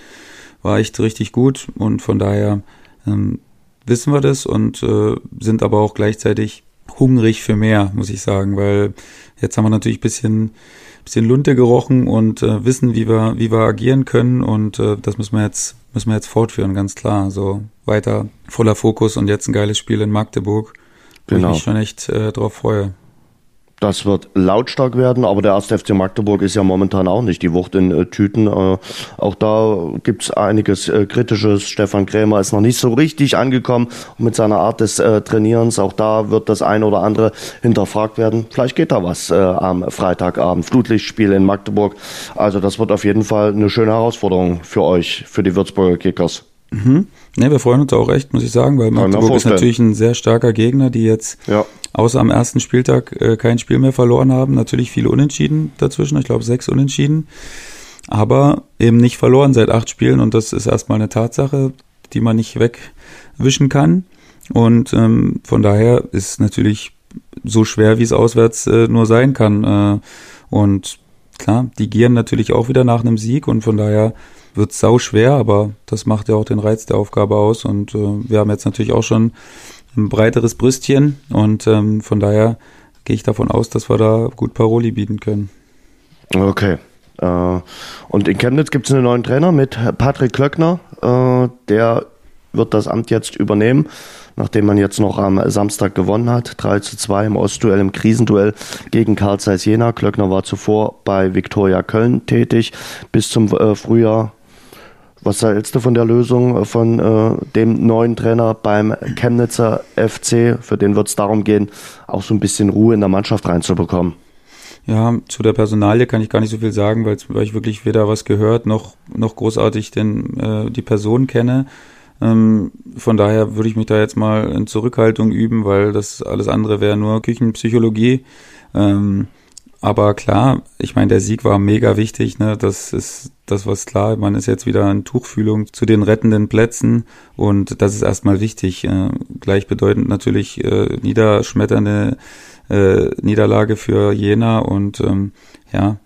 war echt richtig gut und von daher ähm, wissen wir das und äh, sind aber auch gleichzeitig hungrig für mehr, muss ich sagen, weil jetzt haben wir natürlich bisschen bisschen Lunte gerochen und äh, wissen, wie wir wie wir agieren können und äh, das müssen wir jetzt müssen wir jetzt fortführen, ganz klar. So weiter voller Fokus und jetzt ein geiles Spiel in Magdeburg, wo genau. ich mich schon echt äh, drauf freue. Das wird lautstark werden, aber der 1. FC Magdeburg ist ja momentan auch nicht die Wucht in äh, Tüten. Äh, auch da gibt's einiges äh, Kritisches. Stefan Krämer ist noch nicht so richtig angekommen mit seiner Art des äh, Trainierens. Auch da wird das eine oder andere hinterfragt werden. Vielleicht geht da was äh, am Freitagabend. Flutlichtspiel in Magdeburg. Also das wird auf jeden Fall eine schöne Herausforderung für euch, für die Würzburger Kickers. Mhm. Ne, wir freuen uns auch echt, muss ich sagen, weil Magdeburg ist natürlich ein sehr starker Gegner, die jetzt ja. Außer am ersten Spieltag äh, kein Spiel mehr verloren haben. Natürlich viele Unentschieden dazwischen, ich glaube sechs Unentschieden, aber eben nicht verloren seit acht Spielen und das ist erstmal eine Tatsache, die man nicht wegwischen kann. Und ähm, von daher ist natürlich so schwer, wie es auswärts äh, nur sein kann. Äh, und klar, die gieren natürlich auch wieder nach einem Sieg und von daher wird sau schwer, aber das macht ja auch den Reiz der Aufgabe aus. Und äh, wir haben jetzt natürlich auch schon ein breiteres Brüstchen und ähm, von daher gehe ich davon aus, dass wir da gut Paroli bieten können. Okay. Äh, und in Chemnitz gibt es einen neuen Trainer mit Patrick Klöckner. Äh, der wird das Amt jetzt übernehmen, nachdem man jetzt noch am Samstag gewonnen hat. 3 zu 2 im Ostduell, im Krisenduell gegen Karl Zeiss Jena. Klöckner war zuvor bei Viktoria Köln tätig bis zum äh, Frühjahr was hältst du von der Lösung von äh, dem neuen Trainer beim Chemnitzer FC? Für den wird es darum gehen, auch so ein bisschen Ruhe in der Mannschaft reinzubekommen. Ja, zu der Personalie kann ich gar nicht so viel sagen, weil, weil ich wirklich weder was gehört noch, noch großartig den, äh, die Person kenne. Ähm, von daher würde ich mich da jetzt mal in Zurückhaltung üben, weil das alles andere wäre nur Küchenpsychologie. Ähm, aber klar, ich meine, der Sieg war mega wichtig. Ne? Das ist das, was klar. Man ist jetzt wieder in Tuchfühlung zu den rettenden Plätzen und das ist erstmal wichtig. Äh, gleichbedeutend natürlich äh, niederschmetternde äh, Niederlage für Jena und ähm, ja,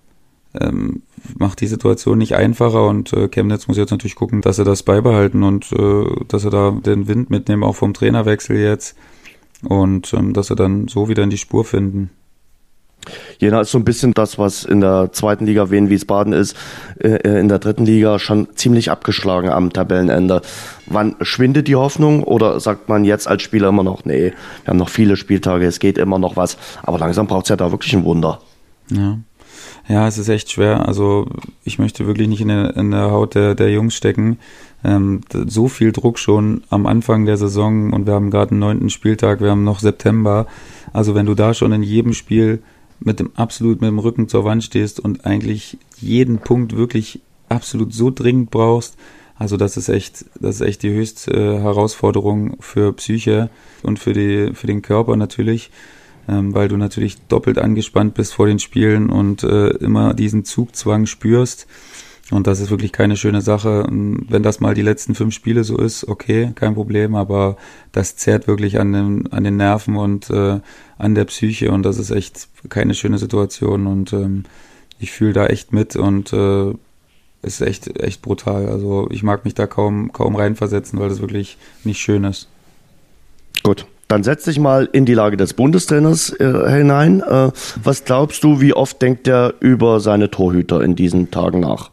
ähm, macht die Situation nicht einfacher und äh, Chemnitz muss jetzt natürlich gucken, dass sie das beibehalten und äh, dass sie da den Wind mitnehmen, auch vom Trainerwechsel jetzt und ähm, dass sie dann so wieder in die Spur finden. Jena ist so ein bisschen das, was in der zweiten Liga Wien Wiesbaden ist, äh, in der dritten Liga schon ziemlich abgeschlagen am Tabellenende. Wann schwindet die Hoffnung oder sagt man jetzt als Spieler immer noch, nee, wir haben noch viele Spieltage, es geht immer noch was, aber langsam braucht es ja da wirklich ein Wunder. Ja. Ja, es ist echt schwer. Also ich möchte wirklich nicht in der, in der Haut der, der Jungs stecken. Ähm, so viel Druck schon am Anfang der Saison und wir haben gerade einen neunten Spieltag, wir haben noch September. Also wenn du da schon in jedem Spiel mit dem absolut mit dem Rücken zur Wand stehst und eigentlich jeden Punkt wirklich absolut so dringend brauchst, also das ist echt, das ist echt die höchste äh, Herausforderung für Psyche und für die, für den Körper natürlich ähm, weil du natürlich doppelt angespannt bist vor den Spielen und äh, immer diesen Zugzwang spürst. Und das ist wirklich keine schöne Sache. Wenn das mal die letzten fünf Spiele so ist, okay, kein Problem, aber das zerrt wirklich an den, an den Nerven und äh, an der Psyche und das ist echt keine schöne Situation und ähm, ich fühle da echt mit und äh, ist echt, echt brutal. Also ich mag mich da kaum, kaum reinversetzen, weil das wirklich nicht schön ist. Gut, dann setz dich mal in die Lage des Bundestrainers äh, hinein. Äh, was glaubst du, wie oft denkt er über seine Torhüter in diesen Tagen nach?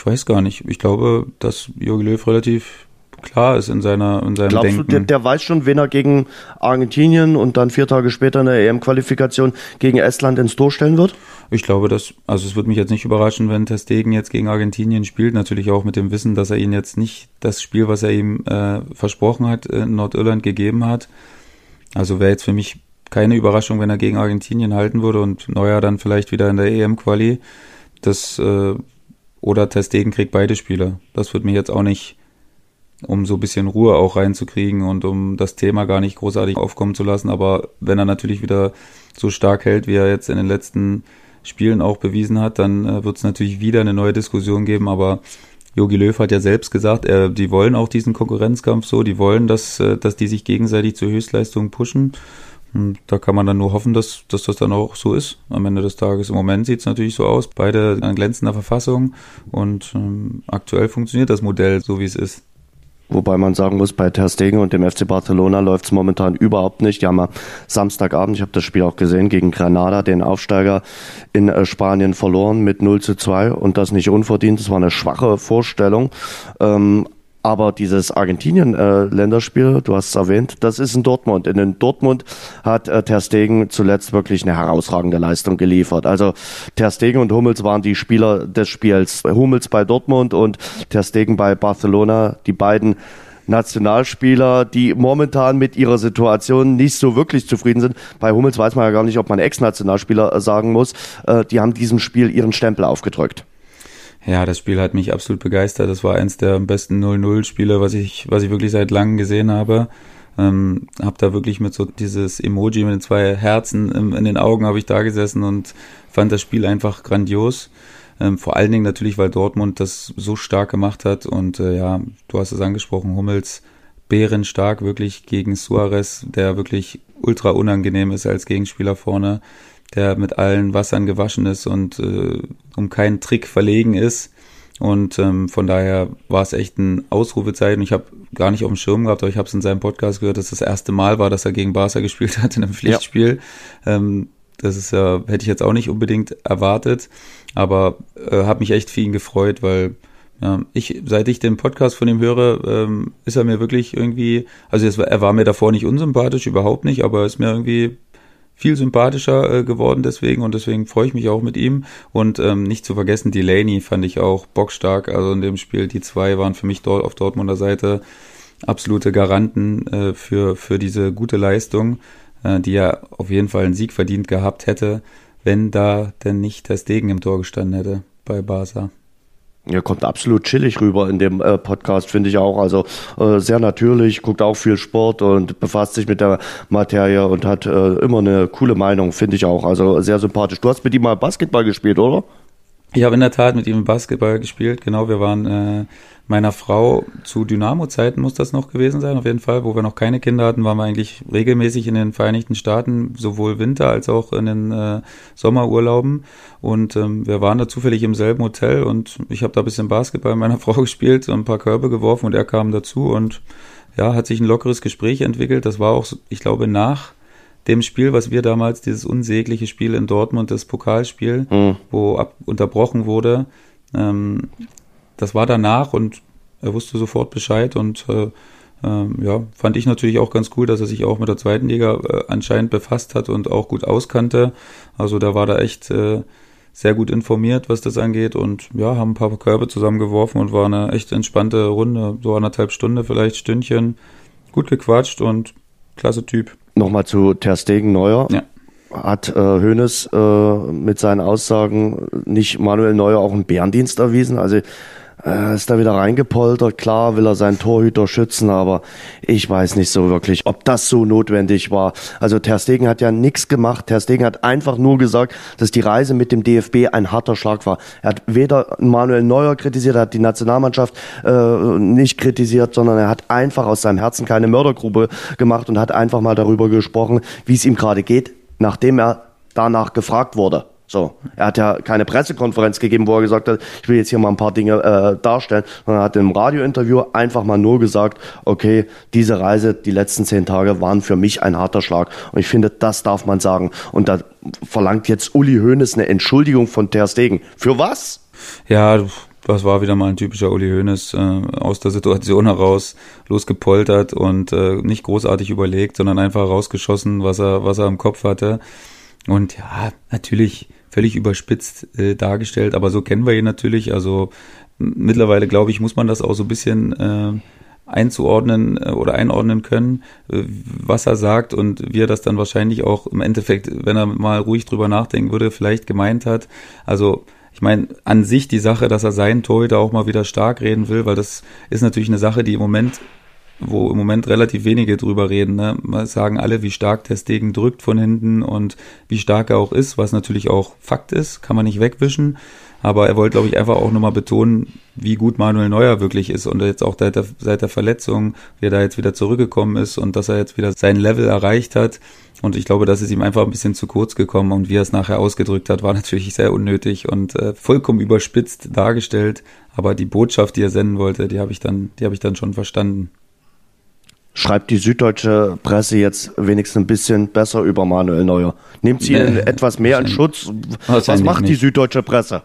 Ich weiß gar nicht. Ich glaube, dass Jogi Löw relativ klar ist in seiner in seinem Glaubst Denken. du, der, der, weiß schon, wen er gegen Argentinien und dann vier Tage später in der EM-Qualifikation gegen Estland ins Tor stellen wird? Ich glaube, dass, also es würde mich jetzt nicht überraschen, wenn Testegen jetzt gegen Argentinien spielt, natürlich auch mit dem Wissen, dass er ihn jetzt nicht das Spiel, was er ihm äh, versprochen hat, in Nordirland gegeben hat. Also wäre jetzt für mich keine Überraschung, wenn er gegen Argentinien halten würde und Neuer dann vielleicht wieder in der EM-Quali. Das äh, oder Testegen kriegt beide Spiele. Das würde mich jetzt auch nicht um so ein bisschen Ruhe auch reinzukriegen und um das Thema gar nicht großartig aufkommen zu lassen. Aber wenn er natürlich wieder so stark hält, wie er jetzt in den letzten Spielen auch bewiesen hat, dann äh, wird es natürlich wieder eine neue Diskussion geben. Aber Jogi Löw hat ja selbst gesagt, er, die wollen auch diesen Konkurrenzkampf so, die wollen, dass, äh, dass die sich gegenseitig zur Höchstleistung pushen. Da kann man dann nur hoffen, dass, dass das dann auch so ist am Ende des Tages. Im Moment sieht es natürlich so aus, beide in glänzender Verfassung und ähm, aktuell funktioniert das Modell so, wie es ist. Wobei man sagen muss, bei Ter Stegen und dem FC Barcelona läuft es momentan überhaupt nicht. Die haben ja Samstagabend, ich habe das Spiel auch gesehen, gegen Granada, den Aufsteiger in äh, Spanien verloren mit 0 zu 2 und das nicht unverdient. Das war eine schwache Vorstellung. Ähm, aber dieses Argentinien-Länderspiel, äh, du hast es erwähnt, das ist in Dortmund. In Dortmund hat äh, Ter Stegen zuletzt wirklich eine herausragende Leistung geliefert. Also Ter Stegen und Hummels waren die Spieler des Spiels. Hummels bei Dortmund und Ter Stegen bei Barcelona, die beiden Nationalspieler, die momentan mit ihrer Situation nicht so wirklich zufrieden sind. Bei Hummels weiß man ja gar nicht, ob man Ex-Nationalspieler sagen muss. Äh, die haben diesem Spiel ihren Stempel aufgedrückt. Ja, das Spiel hat mich absolut begeistert. Das war eins der besten 0-0-Spiele, was ich, was ich wirklich seit langem gesehen habe. Ähm, hab da wirklich mit so dieses Emoji mit den zwei Herzen in, in den Augen habe ich da gesessen und fand das Spiel einfach grandios. Ähm, vor allen Dingen natürlich, weil Dortmund das so stark gemacht hat und äh, ja, du hast es angesprochen, Hummels bärenstark wirklich gegen Suarez, der wirklich ultra unangenehm ist als Gegenspieler vorne der mit allen Wassern gewaschen ist und äh, um keinen Trick verlegen ist. Und ähm, von daher war es echt ein Ausrufezeichen. Ich habe gar nicht auf dem Schirm gehabt, aber ich habe es in seinem Podcast gehört, dass das erste Mal war, dass er gegen Barca gespielt hat in einem Pflichtspiel. Ja. Ähm, das ist ja, hätte ich jetzt auch nicht unbedingt erwartet, aber äh, habe mich echt für ihn gefreut, weil ja, ich, seit ich den Podcast von ihm höre, ähm, ist er mir wirklich irgendwie, also es, er war mir davor nicht unsympathisch, überhaupt nicht, aber ist mir irgendwie viel sympathischer äh, geworden deswegen und deswegen freue ich mich auch mit ihm. Und ähm, nicht zu vergessen, Delaney fand ich auch bockstark. Also in dem Spiel, die zwei waren für mich dort auf Dortmunder Seite absolute Garanten äh, für, für diese gute Leistung, äh, die ja auf jeden Fall einen Sieg verdient gehabt hätte, wenn da denn nicht der Stegen im Tor gestanden hätte bei Barca. Er kommt absolut chillig rüber in dem äh, Podcast, finde ich auch. Also äh, sehr natürlich, guckt auch viel Sport und befasst sich mit der Materie und hat äh, immer eine coole Meinung, finde ich auch. Also sehr sympathisch. Du hast mit ihm mal Basketball gespielt, oder? Ich habe in der Tat mit ihm Basketball gespielt. Genau, wir waren äh, meiner Frau zu Dynamo-Zeiten muss das noch gewesen sein, auf jeden Fall, wo wir noch keine Kinder hatten, waren wir eigentlich regelmäßig in den Vereinigten Staaten, sowohl Winter als auch in den äh, Sommerurlauben. Und ähm, wir waren da zufällig im selben Hotel und ich habe da ein bisschen Basketball mit meiner Frau gespielt, und ein paar Körbe geworfen und er kam dazu und ja, hat sich ein lockeres Gespräch entwickelt. Das war auch, ich glaube, nach dem Spiel, was wir damals, dieses unsägliche Spiel in Dortmund, das Pokalspiel, mhm. wo ab, unterbrochen wurde, ähm, das war danach und er wusste sofort Bescheid und äh, äh, ja, fand ich natürlich auch ganz cool, dass er sich auch mit der zweiten Liga äh, anscheinend befasst hat und auch gut auskannte. Also da war da echt äh, sehr gut informiert, was das angeht und ja, haben ein paar Körbe zusammengeworfen und war eine echt entspannte Runde, so anderthalb Stunde, vielleicht Stündchen, gut gequatscht und klasse Typ. Nochmal zu Ter Stegen Neuer. Ja hat äh, Hoeneß äh, mit seinen Aussagen nicht Manuel Neuer auch einen Bärendienst erwiesen. Also äh, ist da wieder reingepoltert. Klar will er seinen Torhüter schützen, aber ich weiß nicht so wirklich, ob das so notwendig war. Also Ter Stegen hat ja nichts gemacht. Ter Stegen hat einfach nur gesagt, dass die Reise mit dem DFB ein harter Schlag war. Er hat weder Manuel Neuer kritisiert, er hat die Nationalmannschaft äh, nicht kritisiert, sondern er hat einfach aus seinem Herzen keine Mördergrube gemacht und hat einfach mal darüber gesprochen, wie es ihm gerade geht, nachdem er danach gefragt wurde. So, er hat ja keine Pressekonferenz gegeben, wo er gesagt hat, ich will jetzt hier mal ein paar Dinge äh, darstellen, sondern er hat im Radiointerview einfach mal nur gesagt, okay, diese Reise, die letzten zehn Tage waren für mich ein harter Schlag. Und ich finde, das darf man sagen. Und da verlangt jetzt Uli Hoeneß eine Entschuldigung von Ter Stegen. Für was? Ja, das war wieder mal ein typischer Uli Hoeneß äh, aus der Situation heraus losgepoltert und äh, nicht großartig überlegt, sondern einfach rausgeschossen, was er was er im Kopf hatte. Und ja, natürlich völlig überspitzt äh, dargestellt, aber so kennen wir ihn natürlich. Also mittlerweile, glaube ich, muss man das auch so ein bisschen äh, einzuordnen äh, oder einordnen können, äh, was er sagt und wie er das dann wahrscheinlich auch im Endeffekt, wenn er mal ruhig drüber nachdenken würde, vielleicht gemeint hat. Also ich meine, an sich die Sache, dass er seinen Torhüter auch mal wieder stark reden will, weil das ist natürlich eine Sache, die im Moment wo im Moment relativ wenige drüber reden. Ne? Sagen alle, wie stark der Stegen drückt von hinten und wie stark er auch ist, was natürlich auch Fakt ist, kann man nicht wegwischen. Aber er wollte, glaube ich, einfach auch nochmal betonen, wie gut Manuel Neuer wirklich ist und jetzt auch seit der, seit der Verletzung, wie er da jetzt wieder zurückgekommen ist und dass er jetzt wieder sein Level erreicht hat. Und ich glaube, das ist ihm einfach ein bisschen zu kurz gekommen und wie er es nachher ausgedrückt hat, war natürlich sehr unnötig und äh, vollkommen überspitzt dargestellt. Aber die Botschaft, die er senden wollte, die habe ich dann, die habe ich dann schon verstanden. Schreibt die süddeutsche Presse jetzt wenigstens ein bisschen besser über Manuel Neuer? Nimmt sie ihn etwas mehr in Schutz? Was macht nicht. die süddeutsche Presse?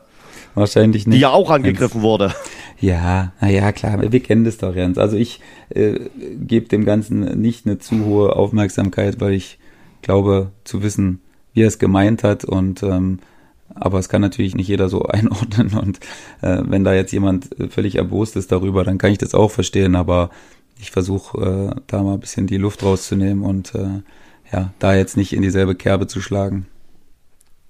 Wahrscheinlich nicht. Die ja auch angegriffen wurde. Ja, naja, klar, wir kennen das doch, Jens. Also ich äh, gebe dem Ganzen nicht eine zu hohe Aufmerksamkeit, weil ich glaube zu wissen, wie er es gemeint hat und ähm, aber es kann natürlich nicht jeder so einordnen und äh, wenn da jetzt jemand völlig erbost ist darüber, dann kann ich das auch verstehen, aber ich versuche äh, da mal ein bisschen die Luft rauszunehmen und äh, ja, da jetzt nicht in dieselbe Kerbe zu schlagen.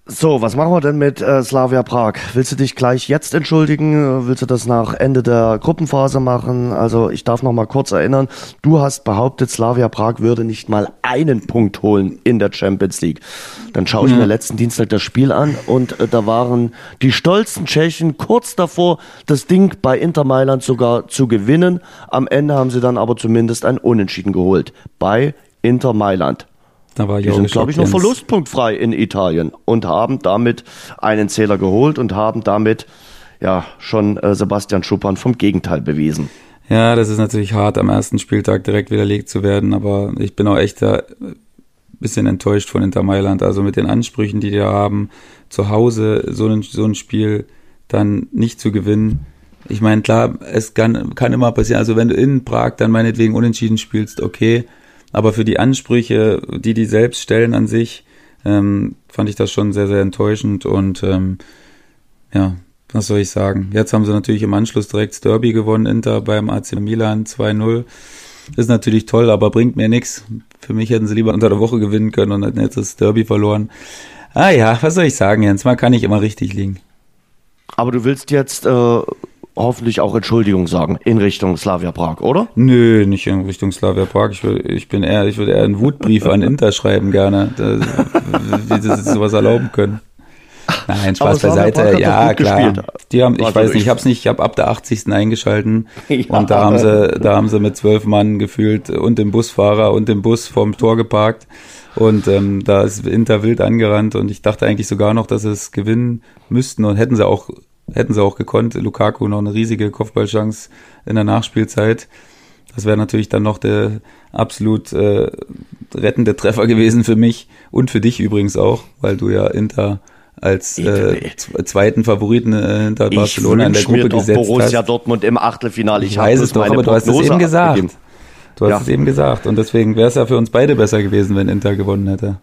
So, was machen wir denn mit äh, Slavia Prag? Willst du dich gleich jetzt entschuldigen? Willst du das nach Ende der Gruppenphase machen? Also ich darf noch mal kurz erinnern, du hast behauptet, Slavia Prag würde nicht mal einen Punkt holen in der Champions League. Dann schaue ich mhm. mir letzten Dienstag das Spiel an und äh, da waren die stolzen Tschechen kurz davor, das Ding bei Inter Mailand sogar zu gewinnen. Am Ende haben sie dann aber zumindest ein Unentschieden geholt bei Inter Mailand. Da war die sind, glaube ich, noch verlustpunktfrei in Italien und haben damit einen Zähler geholt und haben damit ja schon äh, Sebastian Schuppan vom Gegenteil bewiesen. Ja, das ist natürlich hart, am ersten Spieltag direkt widerlegt zu werden, aber ich bin auch echt da ein bisschen enttäuscht von Inter Mailand. Also mit den Ansprüchen, die die haben, zu Hause so ein, so ein Spiel dann nicht zu gewinnen. Ich meine, klar, es kann, kann immer passieren. Also wenn du in Prag dann meinetwegen unentschieden spielst, okay, aber für die Ansprüche, die die selbst stellen an sich, ähm, fand ich das schon sehr, sehr enttäuschend und ähm, ja, was soll ich sagen? Jetzt haben sie natürlich im Anschluss direkt das Derby gewonnen, Inter beim AC Milan 2-0. Ist natürlich toll, aber bringt mir nichts. Für mich hätten sie lieber unter der Woche gewinnen können und hätten jetzt das Derby verloren. Ah ja, was soll ich sagen, Jens? Man kann nicht immer richtig liegen. Aber du willst jetzt äh, hoffentlich auch Entschuldigung sagen in Richtung Slavia Prag, oder? Nö, nicht in Richtung Slavia Prag. Ich, will, ich bin eher, ich würde eher einen Wutbrief an Inter schreiben gerne, wie sie sowas erlauben können. Nein, Spaß beiseite. Ja, klar. Gespielt. Die haben, ich also weiß nicht, ich hab's nicht, ich habe ab der 80. eingeschalten ja. und da haben sie, da haben sie mit zwölf Mann gefühlt und dem Busfahrer und dem Bus vorm Tor geparkt und ähm, da ist Inter wild angerannt und ich dachte eigentlich sogar noch, dass sie es gewinnen müssten und hätten sie auch, hätten sie auch gekonnt. Lukaku noch eine riesige Kopfballchance in der Nachspielzeit. Das wäre natürlich dann noch der absolut äh, rettende Treffer gewesen für mich und für dich übrigens auch, weil du ja Inter als äh, zweiten Favoriten äh, hinter Barcelona in der Gruppe gesetzt Borussia hast. Dortmund im Achtelfinale. Ich, ich weiß es doch, aber du hast es eben gesagt. Abgegeben. Du hast ja. es eben gesagt. Und deswegen wäre es ja für uns beide besser gewesen, wenn Inter gewonnen hätte.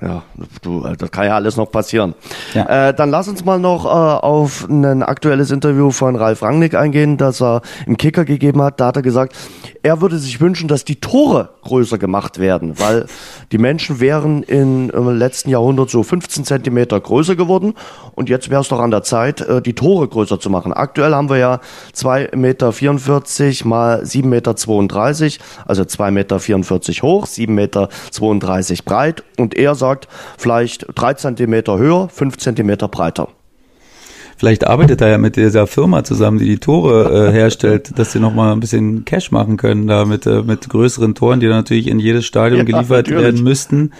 Ja, du, das kann ja alles noch passieren. Ja. Äh, dann lass uns mal noch äh, auf ein aktuelles Interview von Ralf Rangnick eingehen, das er im Kicker gegeben hat. Da hat er gesagt, er würde sich wünschen, dass die Tore größer gemacht werden, weil die Menschen wären in, im letzten Jahrhundert so 15 Zentimeter größer geworden und jetzt wäre es doch an der Zeit, äh, die Tore größer zu machen. Aktuell haben wir ja 2,44 Meter mal 7,32 Meter, also 2,44 Meter hoch, 7,32 Meter breit und er sagt, vielleicht drei Zentimeter höher, fünf Zentimeter breiter. Vielleicht arbeitet er ja mit dieser Firma zusammen, die die Tore äh, herstellt, dass sie nochmal ein bisschen Cash machen können, da mit, äh, mit größeren Toren, die dann natürlich in jedes Stadion ja, geliefert natürlich. werden müssten.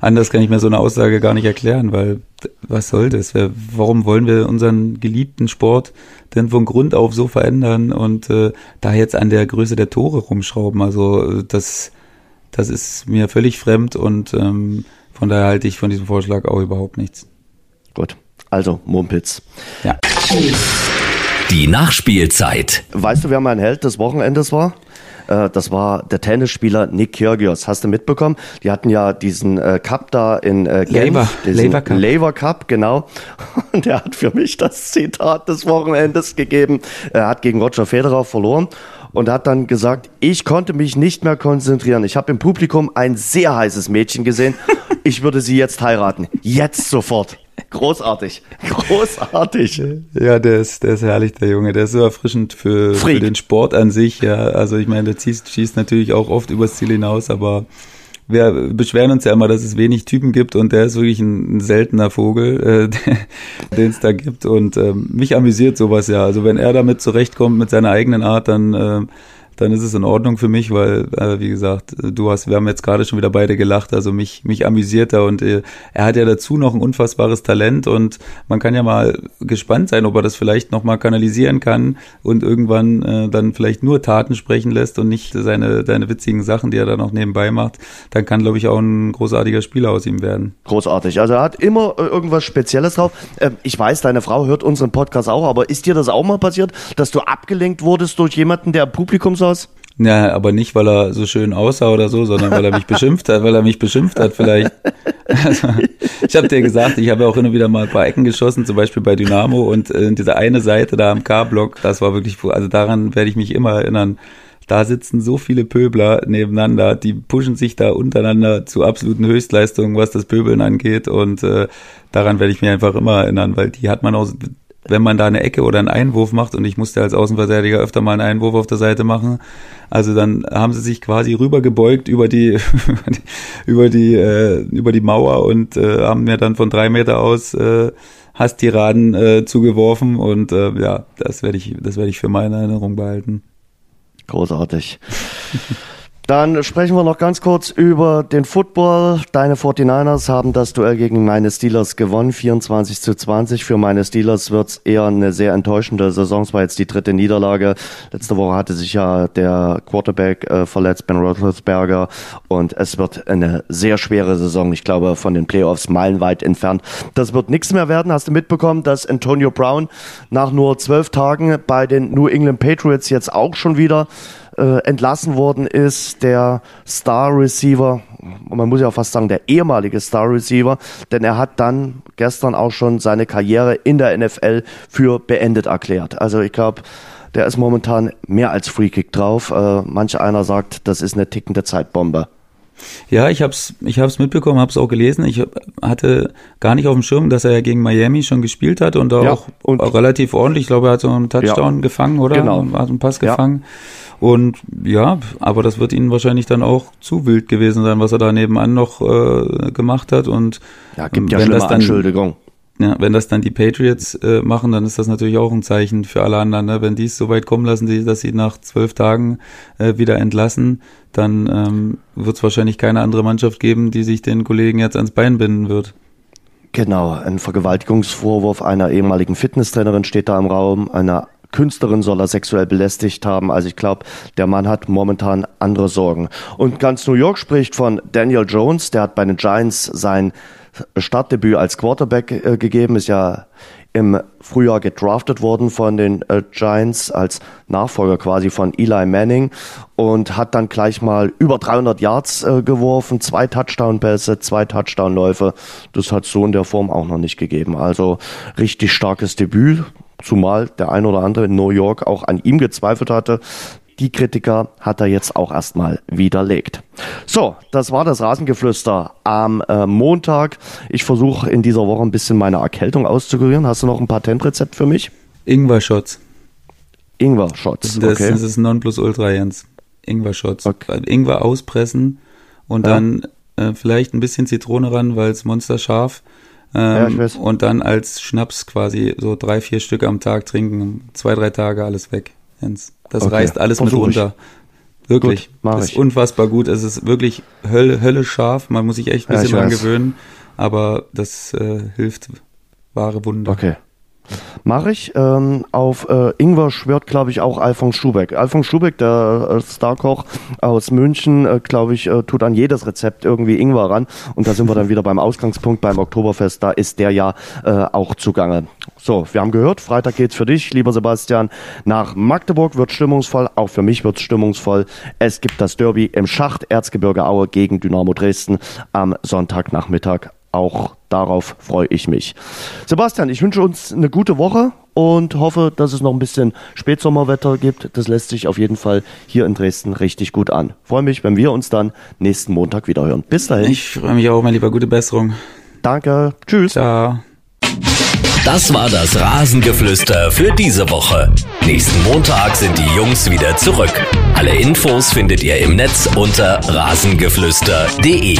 Anders kann ich mir so eine Aussage gar nicht erklären, weil was soll das? Warum wollen wir unseren geliebten Sport denn von Grund auf so verändern und äh, da jetzt an der Größe der Tore rumschrauben? Also das, das ist mir völlig fremd und ähm, von daher halte ich von diesem Vorschlag auch überhaupt nichts. Gut, also Mumpitz. Ja. Die Nachspielzeit. Weißt du, wer mein Held des Wochenendes war? Äh, das war der Tennisspieler Nick Kyrgios. Hast du mitbekommen? Die hatten ja diesen äh, Cup da in äh, Genf. Labour, Labour Cup. Labour Cup, genau. Und er hat für mich das Zitat des Wochenendes gegeben. Er hat gegen Roger Federer verloren und hat dann gesagt, ich konnte mich nicht mehr konzentrieren. Ich habe im Publikum ein sehr heißes Mädchen gesehen. Ich würde sie jetzt heiraten. Jetzt sofort. Großartig. Großartig. Ja, der ist, der ist herrlich, der Junge. Der ist so erfrischend für, für den Sport an sich. Ja, also ich meine, der schießt, schießt natürlich auch oft übers Ziel hinaus, aber wir beschweren uns ja immer, dass es wenig Typen gibt und der ist wirklich ein, ein seltener Vogel, äh, den es da gibt. Und äh, mich amüsiert sowas ja. Also wenn er damit zurechtkommt mit seiner eigenen Art, dann äh, dann ist es in Ordnung für mich, weil, äh, wie gesagt, du hast, wir haben jetzt gerade schon wieder beide gelacht, also mich, mich amüsiert er und äh, er hat ja dazu noch ein unfassbares Talent und man kann ja mal gespannt sein, ob er das vielleicht nochmal kanalisieren kann und irgendwann äh, dann vielleicht nur Taten sprechen lässt und nicht seine, seine witzigen Sachen, die er da noch nebenbei macht. Dann kann, glaube ich, auch ein großartiger Spieler aus ihm werden. Großartig. Also er hat immer äh, irgendwas Spezielles drauf. Ähm, ich weiß, deine Frau hört unseren Podcast auch, aber ist dir das auch mal passiert, dass du abgelenkt wurdest durch jemanden, der Publikum saß? Aus? Ja, aber nicht, weil er so schön aussah oder so, sondern weil er mich beschimpft hat, weil er mich beschimpft hat vielleicht. Also, ich habe dir gesagt, ich habe ja auch immer wieder mal ein paar Ecken geschossen, zum Beispiel bei Dynamo und äh, diese eine Seite da am K-Block, das war wirklich, also daran werde ich mich immer erinnern. Da sitzen so viele Pöbler nebeneinander, die pushen sich da untereinander zu absoluten Höchstleistungen, was das Pöbeln angeht und äh, daran werde ich mich einfach immer erinnern, weil die hat man auch wenn man da eine Ecke oder einen Einwurf macht und ich musste als Außenverteidiger öfter mal einen Einwurf auf der Seite machen, also dann haben sie sich quasi rübergebeugt über die über die äh, über die Mauer und äh, haben mir dann von drei Meter aus äh, Hasstiraden äh, zugeworfen und äh, ja, das werde ich das werde ich für meine Erinnerung behalten. Großartig. Dann sprechen wir noch ganz kurz über den Football. Deine 49ers haben das Duell gegen meine Steelers gewonnen, 24 zu 20. Für meine Steelers wird's eher eine sehr enttäuschende Saison. Es war jetzt die dritte Niederlage. Letzte Woche hatte sich ja der Quarterback äh, verletzt, Ben Roethlisberger. Und es wird eine sehr schwere Saison. Ich glaube, von den Playoffs meilenweit entfernt. Das wird nichts mehr werden. Hast du mitbekommen, dass Antonio Brown nach nur zwölf Tagen bei den New England Patriots jetzt auch schon wieder äh, entlassen worden ist, der Star Receiver, man muss ja fast sagen, der ehemalige Star Receiver, denn er hat dann gestern auch schon seine Karriere in der NFL für beendet erklärt. Also ich glaube, der ist momentan mehr als Freekick drauf. Äh, manch einer sagt, das ist eine tickende Zeitbombe. Ja, ich hab's, ich hab's mitbekommen, hab's auch gelesen. Ich hatte gar nicht auf dem Schirm, dass er ja gegen Miami schon gespielt hat und auch, ja, und relativ ordentlich. Ich glaube, er hat so einen Touchdown ja, gefangen, oder? Genau. Hat einen Pass gefangen. Und ja, aber das wird ihnen wahrscheinlich dann auch zu wild gewesen sein, was er da nebenan noch äh, gemacht hat. Und ja, gibt ja schlimme dann, Anschuldigung. ja, wenn das dann die Patriots äh, machen, dann ist das natürlich auch ein Zeichen für alle anderen. Ne? Wenn die es so weit kommen lassen, dass sie nach zwölf Tagen äh, wieder entlassen, dann ähm, wird es wahrscheinlich keine andere Mannschaft geben, die sich den Kollegen jetzt ans Bein binden wird. Genau, ein Vergewaltigungsvorwurf einer ehemaligen Fitnesstrainerin steht da im Raum, einer Künstlerin soll er sexuell belästigt haben. Also ich glaube, der Mann hat momentan andere Sorgen. Und ganz New York spricht von Daniel Jones, der hat bei den Giants sein Startdebüt als Quarterback äh, gegeben, ist ja im Frühjahr gedraftet worden von den äh, Giants als Nachfolger quasi von Eli Manning und hat dann gleich mal über 300 Yards äh, geworfen, zwei Touchdown-Pässe, zwei Touchdown-Läufe. Das hat so in der Form auch noch nicht gegeben. Also richtig starkes Debüt zumal der ein oder andere in New York auch an ihm gezweifelt hatte. Die Kritiker hat er jetzt auch erstmal widerlegt. So, das war das Rasengeflüster am äh, Montag. Ich versuche in dieser Woche ein bisschen meine Erkältung auszukurieren. Hast du noch ein Patentrezept für mich? Ingwer-Shots. Ingwer-Shots, okay. Das, das ist Nonplusultra, Jens. Ingwer-Shots. Okay. Ingwer auspressen und ja. dann äh, vielleicht ein bisschen Zitrone ran, weil es monsterscharf. Ähm, ja, und dann als Schnaps quasi so drei, vier Stück am Tag trinken. Zwei, drei Tage alles weg, Jens. Das okay. reißt alles Versuch mit runter. Ich. Wirklich. Gut, das ist ich. unfassbar gut. Es ist wirklich Hölle, Hölle scharf. Man muss sich echt ein bisschen ja, dran gewöhnen. Aber das äh, hilft wahre Wunder. Okay. Mache ich. Ähm, auf äh, Ingwer schwört, glaube ich, auch Alfons Schubeck. Alfons Schubeck, der äh, Starkoch aus München, äh, glaube ich, äh, tut an jedes Rezept irgendwie Ingwer ran. Und da sind wir dann wieder beim Ausgangspunkt, beim Oktoberfest. Da ist der ja äh, auch zugange. So, wir haben gehört, Freitag geht's für dich, lieber Sebastian, nach Magdeburg. Wird stimmungsvoll, auch für mich wird's stimmungsvoll. Es gibt das Derby im Schacht Erzgebirge Aue gegen Dynamo Dresden am Sonntagnachmittag auch darauf freue ich mich. Sebastian, ich wünsche uns eine gute Woche und hoffe, dass es noch ein bisschen Spätsommerwetter gibt. Das lässt sich auf jeden Fall hier in Dresden richtig gut an. Freue mich, wenn wir uns dann nächsten Montag wieder hören. Bis dahin. Ich freue mich auch, mein lieber. Gute Besserung. Danke. Tschüss. Ciao. Das war das Rasengeflüster für diese Woche. Nächsten Montag sind die Jungs wieder zurück. Alle Infos findet ihr im Netz unter rasengeflüster.de.